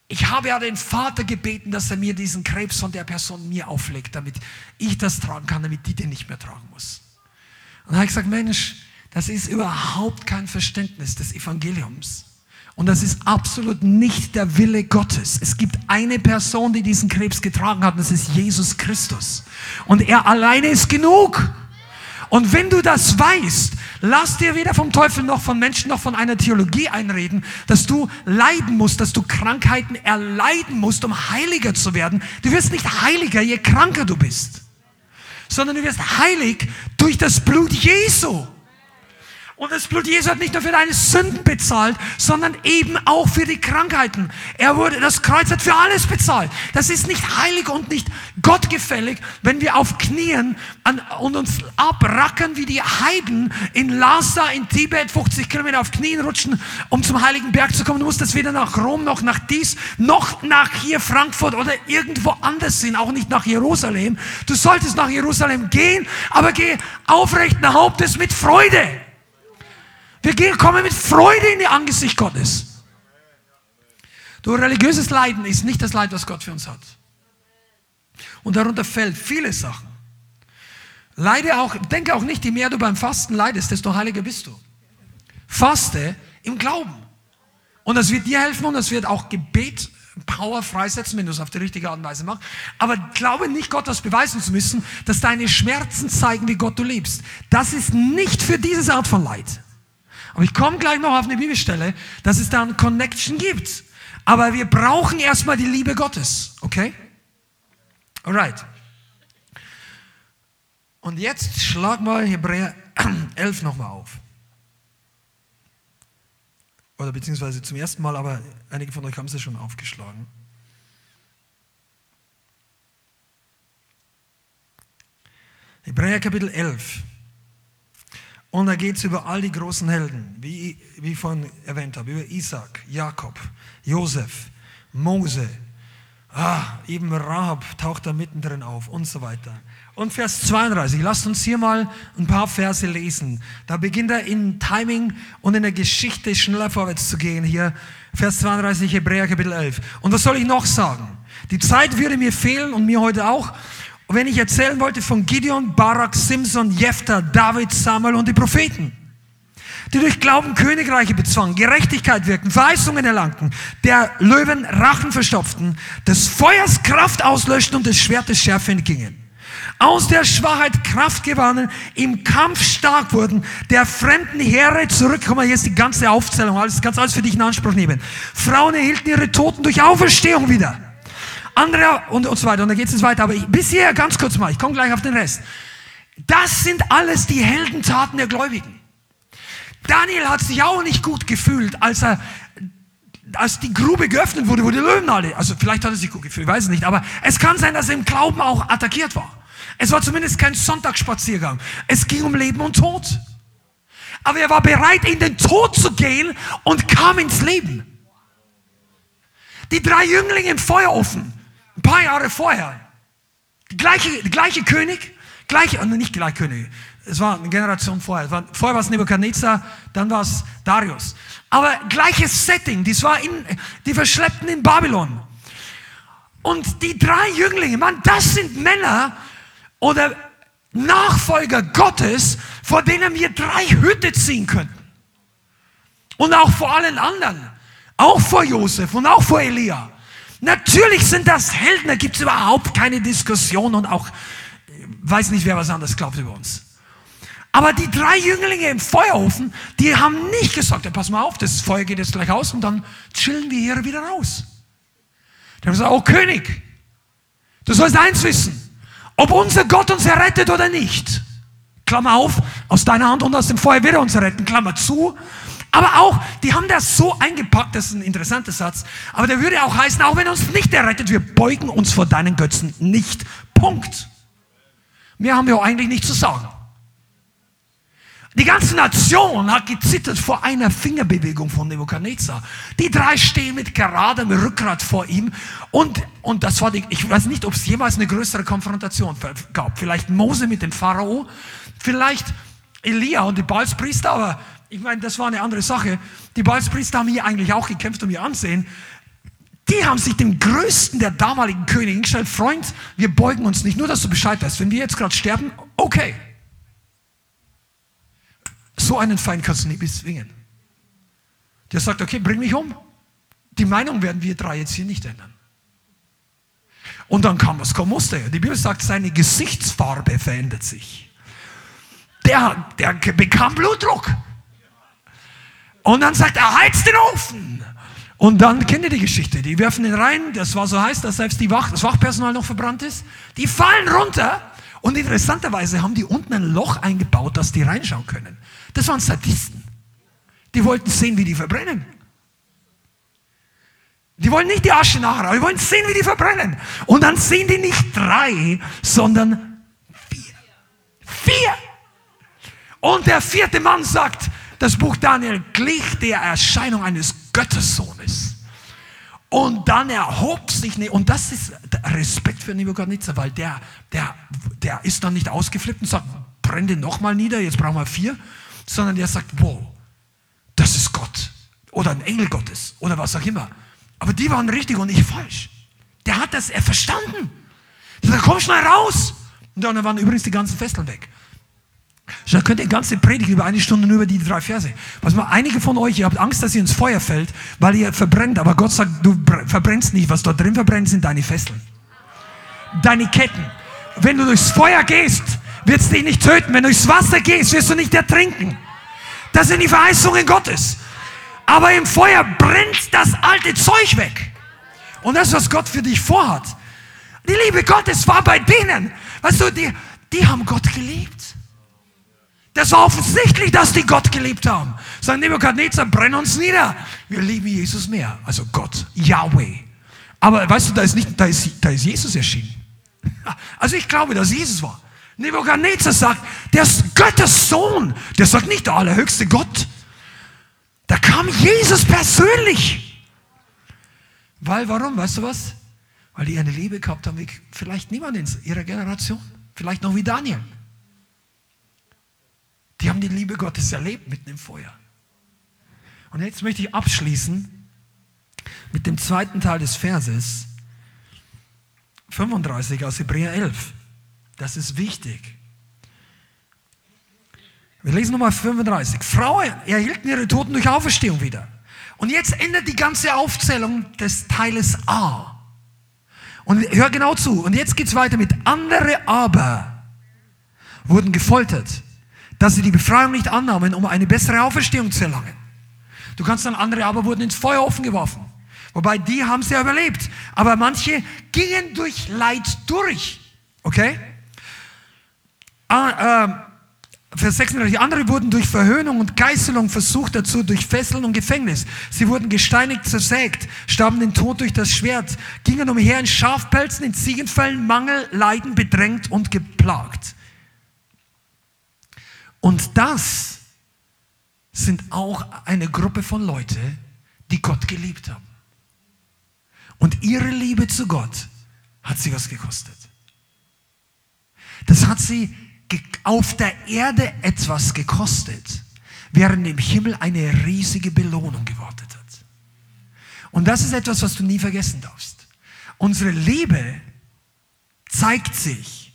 Speaker 2: ich habe ja den Vater gebeten, dass er mir diesen Krebs von der Person mir auflegt, damit ich das tragen kann, damit die den nicht mehr tragen muss. Und dann habe ich gesagt, Mensch, das ist überhaupt kein Verständnis des Evangeliums. Und das ist absolut nicht der Wille Gottes. Es gibt eine Person, die diesen Krebs getragen hat, und das ist Jesus Christus. Und er alleine ist genug. Und wenn du das weißt, lass dir weder vom Teufel noch von Menschen noch von einer Theologie einreden, dass du leiden musst, dass du Krankheiten erleiden musst, um heiliger zu werden. Du wirst nicht heiliger, je kranker du bist, sondern du wirst heilig durch das Blut Jesu. Und das Blut Jesu hat nicht nur für deine Sünden bezahlt, sondern eben auch für die Krankheiten. Er wurde, das Kreuz hat für alles bezahlt. Das ist nicht heilig und nicht gottgefällig, wenn wir auf Knien an, und uns abrackern wie die Heiden in Lhasa, in Tibet, 50 Kilometer auf Knien rutschen, um zum Heiligen Berg zu kommen. Du musst das weder nach Rom, noch nach dies, noch nach hier Frankfurt oder irgendwo anders sehen, auch nicht nach Jerusalem. Du solltest nach Jerusalem gehen, aber geh aufrechten Hauptes mit Freude. Wir gehen, kommen mit Freude in die Angesicht Gottes. Du, religiöses Leiden ist nicht das Leid, was Gott für uns hat. Und darunter fällt viele Sachen. Leide auch, denke auch nicht, je mehr du beim Fasten leidest, desto heiliger bist du. Faste im Glauben. Und das wird dir helfen und das wird auch Gebet Power freisetzen, wenn du es auf die richtige Art und Weise machst. Aber glaube nicht, Gott das beweisen zu müssen, dass deine Schmerzen zeigen, wie Gott du lebst. Das ist nicht für diese Art von Leid. Aber ich komme gleich noch auf eine Bibelstelle, dass es da eine Connection gibt. Aber wir brauchen erstmal die Liebe Gottes. Okay? Alright. Und jetzt schlag mal Hebräer 11 nochmal auf. Oder beziehungsweise zum ersten Mal, aber einige von euch haben es ja schon aufgeschlagen. Hebräer Kapitel 11. Und da geht es über all die großen Helden, wie, wie ich vorhin erwähnt habe, über Isaac, Jakob, Josef, Mose, ah, eben Rahab taucht da mittendrin auf und so weiter. Und Vers 32, lasst uns hier mal ein paar Verse lesen. Da beginnt er in Timing und in der Geschichte schneller vorwärts zu gehen. Hier Vers 32, Hebräer Kapitel 11. Und was soll ich noch sagen? Die Zeit würde mir fehlen und mir heute auch. Und wenn ich erzählen wollte von Gideon, Barak, Simson, Jephthah, David, Samuel und die Propheten, die durch Glauben Königreiche bezwangen, Gerechtigkeit wirkten, Verheißungen erlangten, der Löwen Rachen verstopften, des Feuers Kraft auslöschten und des Schwertes Schärfe entgingen. Aus der Schwachheit Kraft gewannen, im Kampf stark wurden, der fremden Heere zurückkommen. Ist die ganze Aufzählung, alles, kannst alles für dich in Anspruch nehmen. Frauen erhielten ihre Toten durch Auferstehung wieder. Andere und, und so weiter. Und dann geht es weiter. Aber ich, bis hierher ganz kurz mal, ich komme gleich auf den Rest. Das sind alles die Heldentaten der Gläubigen. Daniel hat sich auch nicht gut gefühlt, als er als die Grube geöffnet wurde, wo die Löwen alle, also vielleicht hat er sich gut gefühlt, ich weiß es nicht, aber es kann sein, dass er im Glauben auch attackiert war. Es war zumindest kein Sonntagsspaziergang. Es ging um Leben und Tod. Aber er war bereit, in den Tod zu gehen und kam ins Leben. Die drei Jünglinge im Feuerofen, ein paar Jahre vorher. Gleiche, gleiche König, gleiche, äh, nicht gleich König, es war eine Generation vorher. Vorher war es Nebuchadnezzar, dann war es Darius. Aber gleiches Setting, das war in, die Verschleppten in Babylon. Und die drei Jünglinge, man, das sind Männer oder Nachfolger Gottes, vor denen wir drei Hütte ziehen könnten. Und auch vor allen anderen. Auch vor Josef und auch vor Elia. Natürlich sind das Helden, da gibt es überhaupt keine Diskussion und auch, weiß nicht, wer was anderes glaubt über uns. Aber die drei Jünglinge im Feuerofen, die haben nicht gesagt, ja, pass mal auf, das Feuer geht jetzt gleich aus und dann chillen wir hier wieder raus. Die haben gesagt, oh König, du sollst eins wissen, ob unser Gott uns errettet oder nicht, Klammer auf, aus deiner Hand und aus dem Feuer wird er uns retten, Klammer zu. Aber auch, die haben das so eingepackt, das ist ein interessanter Satz, aber der würde auch heißen, auch wenn uns nicht errettet, wir beugen uns vor deinen Götzen nicht. Punkt. Mehr haben wir auch eigentlich nicht zu sagen. Die ganze Nation hat gezittert vor einer Fingerbewegung von Nebukadnezar. Die drei stehen mit geradem Rückgrat vor ihm. Und, und das war die, ich weiß nicht, ob es jemals eine größere Konfrontation gab. Vielleicht Mose mit dem Pharao, vielleicht Elia und die Balspriester, aber ich meine, das war eine andere Sache. Die Balspriester haben hier eigentlich auch gekämpft um ihr Ansehen. Die haben sich dem größten der damaligen Könige gestellt. Freund, wir beugen uns nicht. Nur, dass du Bescheid weißt. Wenn wir jetzt gerade sterben, okay. So einen Feind kannst du nicht bezwingen. Der sagt, okay, bring mich um. Die Meinung werden wir drei jetzt hier nicht ändern. Und dann kam was kommen musste. Die Bibel sagt, seine Gesichtsfarbe verändert sich. Der, der bekam Blutdruck. Und dann sagt er, heizt den Ofen. Und dann kennt ihr die Geschichte. Die werfen den rein. Das war so heiß, dass selbst die Wach, das Wachpersonal noch verbrannt ist. Die fallen runter. Und interessanterweise haben die unten ein Loch eingebaut, dass die reinschauen können. Das waren Sadisten. Die wollten sehen, wie die verbrennen. Die wollen nicht die Asche nachher, aber die wollen sehen, wie die verbrennen. Und dann sehen die nicht drei, sondern vier. Vier. Und der vierte Mann sagt, das Buch Daniel glich der Erscheinung eines Göttersohnes. Und dann erhob sich, und das ist Respekt für Nebuchadnezzar, weil der, der, der ist dann nicht ausgeflippt und sagt, brenn den nochmal nieder, jetzt brauchen wir vier, sondern der sagt, wow, das ist Gott. Oder ein Engel Gottes oder was auch immer. Aber die waren richtig und ich falsch. Der hat das er verstanden. Der sagt, komm schnell raus. Und dann waren übrigens die ganzen Fesseln weg. Da könnt ihr ganze Predigt über eine Stunde nur über die drei Verse. Was mal, einige von euch, ihr habt Angst, dass ihr ins Feuer fällt, weil ihr verbrennt. Aber Gott sagt, du verbrennst nicht. Was dort drin verbrennt, sind deine Fesseln. Deine Ketten. Wenn du durchs Feuer gehst, wird es dich nicht töten. Wenn du durchs Wasser gehst, wirst du nicht ertrinken. Das sind die Verheißungen Gottes. Aber im Feuer brennt das alte Zeug weg. Und das, was Gott für dich vorhat. Die Liebe Gottes war bei denen. Weißt du, die, die haben Gott geliebt. Das war offensichtlich, dass die Gott geliebt haben. Sagen Nebukadnezar, brenn uns nieder. Wir lieben Jesus mehr. Also Gott, Yahweh. Aber weißt du, da ist, nicht, da ist, da ist Jesus erschienen. Also ich glaube, dass Jesus war. Nebukadnezar sagt, der ist Gottes Sohn. Der sagt nicht der allerhöchste Gott. Da kam Jesus persönlich. Weil, warum? Weißt du was? Weil die eine Liebe gehabt haben, wie vielleicht niemand in ihrer Generation. Vielleicht noch wie Daniel. Die haben die Liebe Gottes erlebt mitten im Feuer. Und jetzt möchte ich abschließen mit dem zweiten Teil des Verses 35 aus Hebräer 11. Das ist wichtig. Wir lesen nochmal 35. Frauen erhielten ihre Toten durch Auferstehung wieder. Und jetzt endet die ganze Aufzählung des Teiles A. Und hör genau zu. Und jetzt geht es weiter mit andere aber wurden gefoltert dass sie die Befreiung nicht annahmen, um eine bessere Auferstehung zu erlangen. Du kannst sagen, andere aber wurden ins Feuer offen geworfen. Wobei die haben es ja überlebt. Aber manche gingen durch Leid durch. Okay? Ah, äh, Vers 36. Andere wurden durch Verhöhnung und Geißelung versucht dazu, durch Fesseln und Gefängnis. Sie wurden gesteinigt, zersägt, starben den Tod durch das Schwert, gingen umher in Schafpelzen, in Ziegenfällen, Mangel, Leiden, bedrängt und geplagt. Und das sind auch eine Gruppe von Leuten, die Gott geliebt haben. Und ihre Liebe zu Gott hat sie was gekostet. Das hat sie auf der Erde etwas gekostet, während im Himmel eine riesige Belohnung gewartet hat. Und das ist etwas, was du nie vergessen darfst. Unsere Liebe zeigt sich,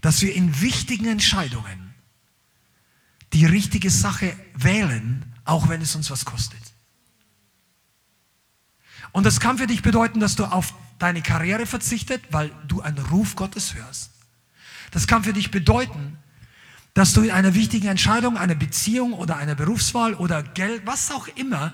Speaker 2: dass wir in wichtigen Entscheidungen die richtige Sache wählen, auch wenn es uns was kostet. Und das kann für dich bedeuten, dass du auf deine Karriere verzichtet, weil du einen Ruf Gottes hörst. Das kann für dich bedeuten, dass du in einer wichtigen Entscheidung, einer Beziehung oder einer Berufswahl oder Geld, was auch immer,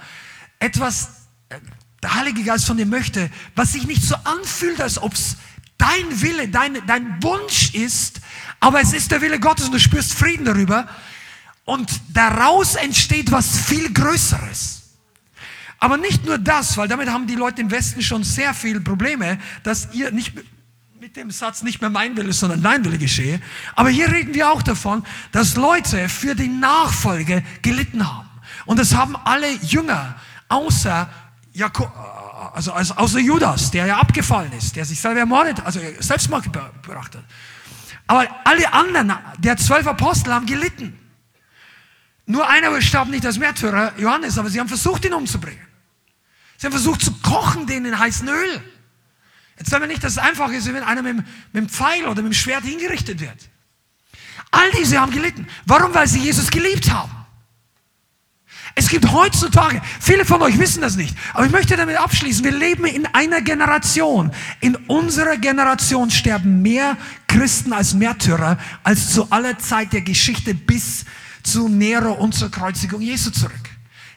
Speaker 2: etwas, äh, der Heilige Geist von dir möchte, was sich nicht so anfühlt, als ob es dein Wille, dein, dein Wunsch ist, Aber es ist der Wille Gottes und du spürst Frieden darüber. Und daraus entsteht was viel Größeres. Aber nicht nur das, weil damit haben die Leute im Westen schon sehr viele Probleme, dass ihr nicht mit dem Satz nicht mehr mein Wille, sondern dein Wille geschehe. Aber hier reden wir auch davon, dass Leute für die Nachfolge gelitten haben. Und das haben alle Jünger, außer Jakob, also, also außer Judas, der ja abgefallen ist, der sich selber ermordet, also Selbstmord gebracht hat. Aber alle anderen, der zwölf Apostel, haben gelitten. Nur einer starb nicht als Märtyrer, Johannes, aber sie haben versucht, ihn umzubringen. Sie haben versucht zu kochen, den in heißen Öl. Jetzt sagen wir nicht, dass es einfach ist, wenn einer mit, mit dem Pfeil oder mit dem Schwert hingerichtet wird. All diese haben gelitten. Warum? Weil sie Jesus geliebt haben. Es gibt heutzutage, viele von euch wissen das nicht, aber ich möchte damit abschließen, wir leben in einer Generation. In unserer Generation sterben mehr Christen als Märtyrer als zu aller Zeit der Geschichte bis zu Nero und zur Kreuzigung Jesu zurück.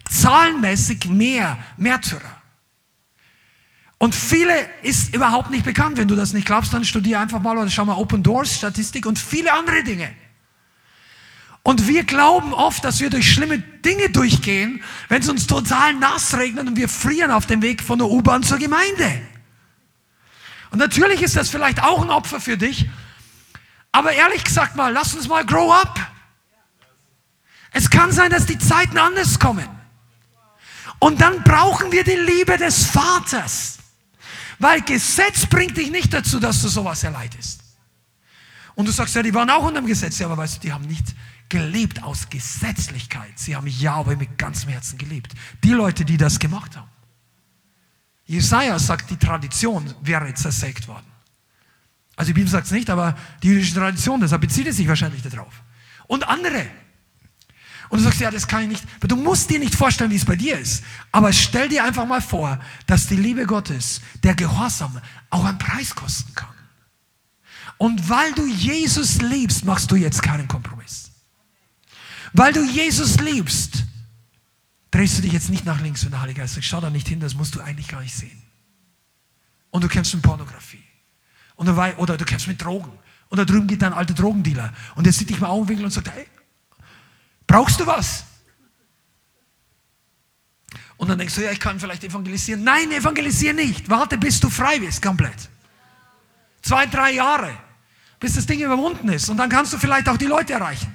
Speaker 2: Zahlenmäßig mehr Märtyrer. Und viele ist überhaupt nicht bekannt. Wenn du das nicht glaubst, dann studier einfach mal oder schau mal Open Doors Statistik und viele andere Dinge. Und wir glauben oft, dass wir durch schlimme Dinge durchgehen, wenn es uns total nass regnet und wir frieren auf dem Weg von der U-Bahn zur Gemeinde. Und natürlich ist das vielleicht auch ein Opfer für dich. Aber ehrlich gesagt mal, lass uns mal grow up. Es kann sein, dass die Zeiten anders kommen. Und dann brauchen wir die Liebe des Vaters. Weil Gesetz bringt dich nicht dazu, dass du sowas erleidest. Und du sagst, ja, die waren auch unter dem Gesetz. Ja, aber weißt du, die haben nicht gelebt aus Gesetzlichkeit. Sie haben Jahwe mit ganzem Herzen gelebt. Die Leute, die das gemacht haben. Jesaja sagt, die Tradition wäre zersägt worden. Also die Bibel sagt es nicht, aber die jüdische Tradition, deshalb bezieht es sich wahrscheinlich darauf. Und andere. Und du sagst, ja, das kann ich nicht. Du musst dir nicht vorstellen, wie es bei dir ist. Aber stell dir einfach mal vor, dass die Liebe Gottes, der Gehorsam, auch einen Preis kosten kann. Und weil du Jesus liebst, machst du jetzt keinen Kompromiss. Weil du Jesus liebst, drehst du dich jetzt nicht nach links, wenn der Heilige Geist sagt, schau da nicht hin, das musst du eigentlich gar nicht sehen. Und du kämpfst mit Pornografie. Oder du kämpfst mit Drogen. Und da drüben geht dein alter Drogendealer. Und der sieht dich mal Augenwinkel und sagt, hey, Brauchst du was? Und dann denkst du, ja, ich kann vielleicht evangelisieren. Nein, evangelisiere nicht. Warte, bis du frei bist, komplett. Zwei, drei Jahre, bis das Ding überwunden ist. Und dann kannst du vielleicht auch die Leute erreichen.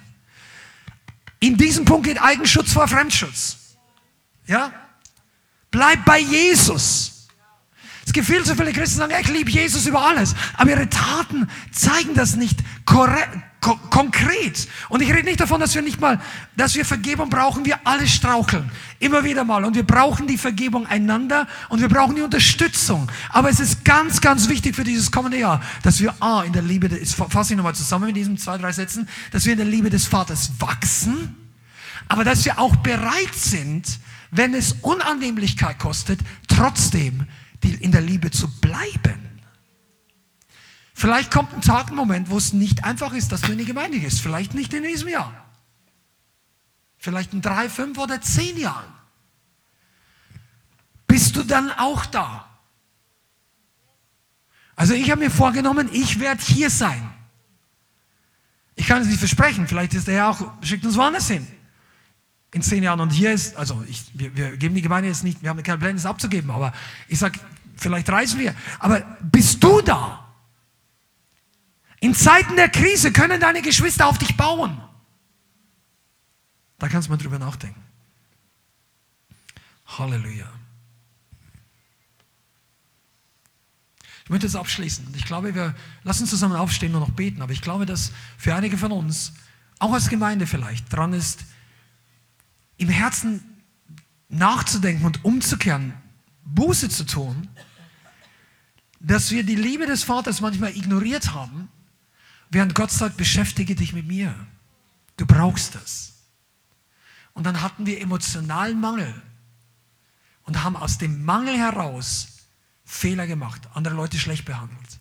Speaker 2: In diesem Punkt geht Eigenschutz vor Fremdschutz. Ja? Bleib bei Jesus. Es gibt viel zu viele Christen, die sagen, ich liebe Jesus über alles. Aber ihre Taten zeigen das nicht korrekt Ko konkret. Und ich rede nicht davon, dass wir nicht mal, dass wir Vergebung brauchen. Wir alle straucheln. Immer wieder mal. Und wir brauchen die Vergebung einander und wir brauchen die Unterstützung. Aber es ist ganz, ganz wichtig für dieses kommende Jahr, dass wir A, in der Liebe, des, fasse ich nochmal zusammen mit diesen zwei, drei Sätzen, dass wir in der Liebe des Vaters wachsen, aber dass wir auch bereit sind, wenn es Unannehmlichkeit kostet, trotzdem in der Liebe zu bleiben. Vielleicht kommt ein Tag, ein Moment, wo es nicht einfach ist, dass du in die Gemeinde gehst. Vielleicht nicht in diesem Jahr. Vielleicht in drei, fünf oder zehn Jahren. Bist du dann auch da? Also ich habe mir vorgenommen, ich werde hier sein. Ich kann es nicht versprechen, vielleicht ist der Herr auch, schickt uns woanders hin. In zehn Jahren. Und hier ist, also ich, wir, wir geben die Gemeinde jetzt nicht, wir haben keine Pläne, es abzugeben, aber ich sage, vielleicht reisen wir. Aber bist du da? In Zeiten der Krise können deine Geschwister auf dich bauen. Da kannst du mal drüber nachdenken. Halleluja. Ich möchte jetzt abschließen. Ich glaube, wir lassen zusammen aufstehen und noch beten. Aber ich glaube, dass für einige von uns, auch als Gemeinde vielleicht, dran ist, im Herzen nachzudenken und umzukehren, Buße zu tun, dass wir die Liebe des Vaters manchmal ignoriert haben Während Gott sagt, beschäftige dich mit mir. Du brauchst das. Und dann hatten wir emotionalen Mangel und haben aus dem Mangel heraus Fehler gemacht, andere Leute schlecht behandelt.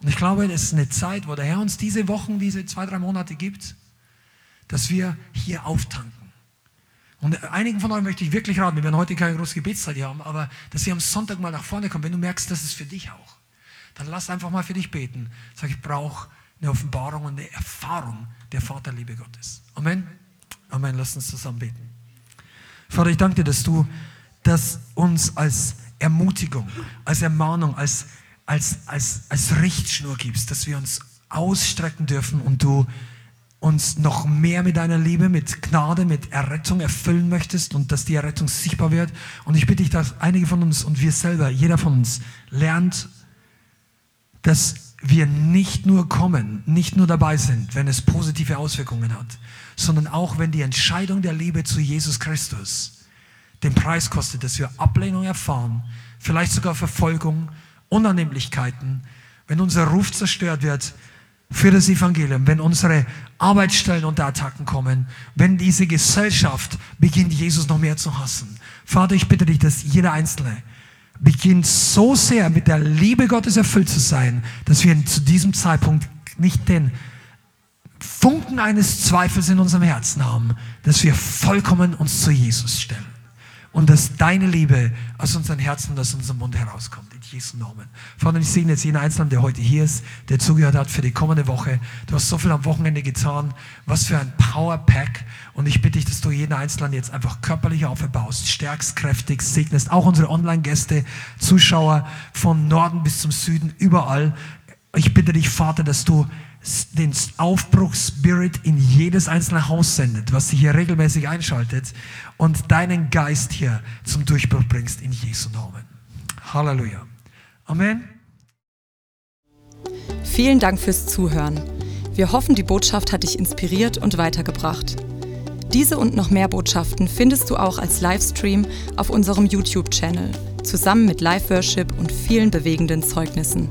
Speaker 2: Und ich glaube, es ist eine Zeit, wo der Herr uns diese Wochen, diese zwei, drei Monate gibt, dass wir hier auftanken. Und einigen von euch möchte ich wirklich raten, wir werden heute keine große Gebetszeit hier haben, aber dass ihr am Sonntag mal nach vorne kommt, wenn du merkst, das ist für dich auch. Dann lass einfach mal für dich beten. Sag, ich brauche eine Offenbarung und eine Erfahrung der Vaterliebe Gottes. Amen. Amen. Lass uns zusammen beten. Vater, ich danke dir, dass du das uns als Ermutigung, als Ermahnung, als, als, als, als Richtschnur gibst, dass wir uns ausstrecken dürfen und du uns noch mehr mit deiner Liebe, mit Gnade, mit Errettung erfüllen möchtest und dass die Errettung sichtbar wird. Und ich bitte dich, dass einige von uns und wir selber, jeder von uns, lernt, dass wir nicht nur kommen, nicht nur dabei sind, wenn es positive Auswirkungen hat, sondern auch wenn die Entscheidung der Liebe zu Jesus Christus den Preis kostet, dass wir Ablehnung erfahren, vielleicht sogar Verfolgung, Unannehmlichkeiten, wenn unser Ruf zerstört wird für das Evangelium, wenn unsere Arbeitsstellen unter Attacken kommen, wenn diese Gesellschaft beginnt, Jesus noch mehr zu hassen. Vater, ich bitte dich, dass jeder Einzelne beginnt so sehr mit der Liebe Gottes erfüllt zu sein, dass wir zu diesem Zeitpunkt nicht den Funken eines Zweifels in unserem Herzen haben, dass wir vollkommen uns zu Jesus stellen und dass deine Liebe aus unseren Herzen und aus unserem Mund herauskommt. In Jesu Namen. Vater, ich segne jetzt jeden Einzelnen, der heute hier ist, der zugehört hat für die kommende Woche. Du hast so viel am Wochenende getan. Was für ein Power-Pack. Und ich bitte dich, dass du jeden Einzelnen jetzt einfach körperlich aufbaust, stärkst, kräftig, segnest. Auch unsere Online-Gäste, Zuschauer von Norden bis zum Süden, überall. Ich bitte dich, Vater, dass du den Aufbruchsspirit in jedes einzelne Haus sendet, was sich hier regelmäßig einschaltet und deinen Geist hier zum Durchbruch bringst in Jesu Namen. Halleluja. Amen.
Speaker 3: Vielen Dank fürs Zuhören. Wir hoffen, die Botschaft hat dich inspiriert und weitergebracht. Diese und noch mehr Botschaften findest du auch als Livestream auf unserem YouTube-Channel, zusammen mit Live-Worship und vielen bewegenden Zeugnissen.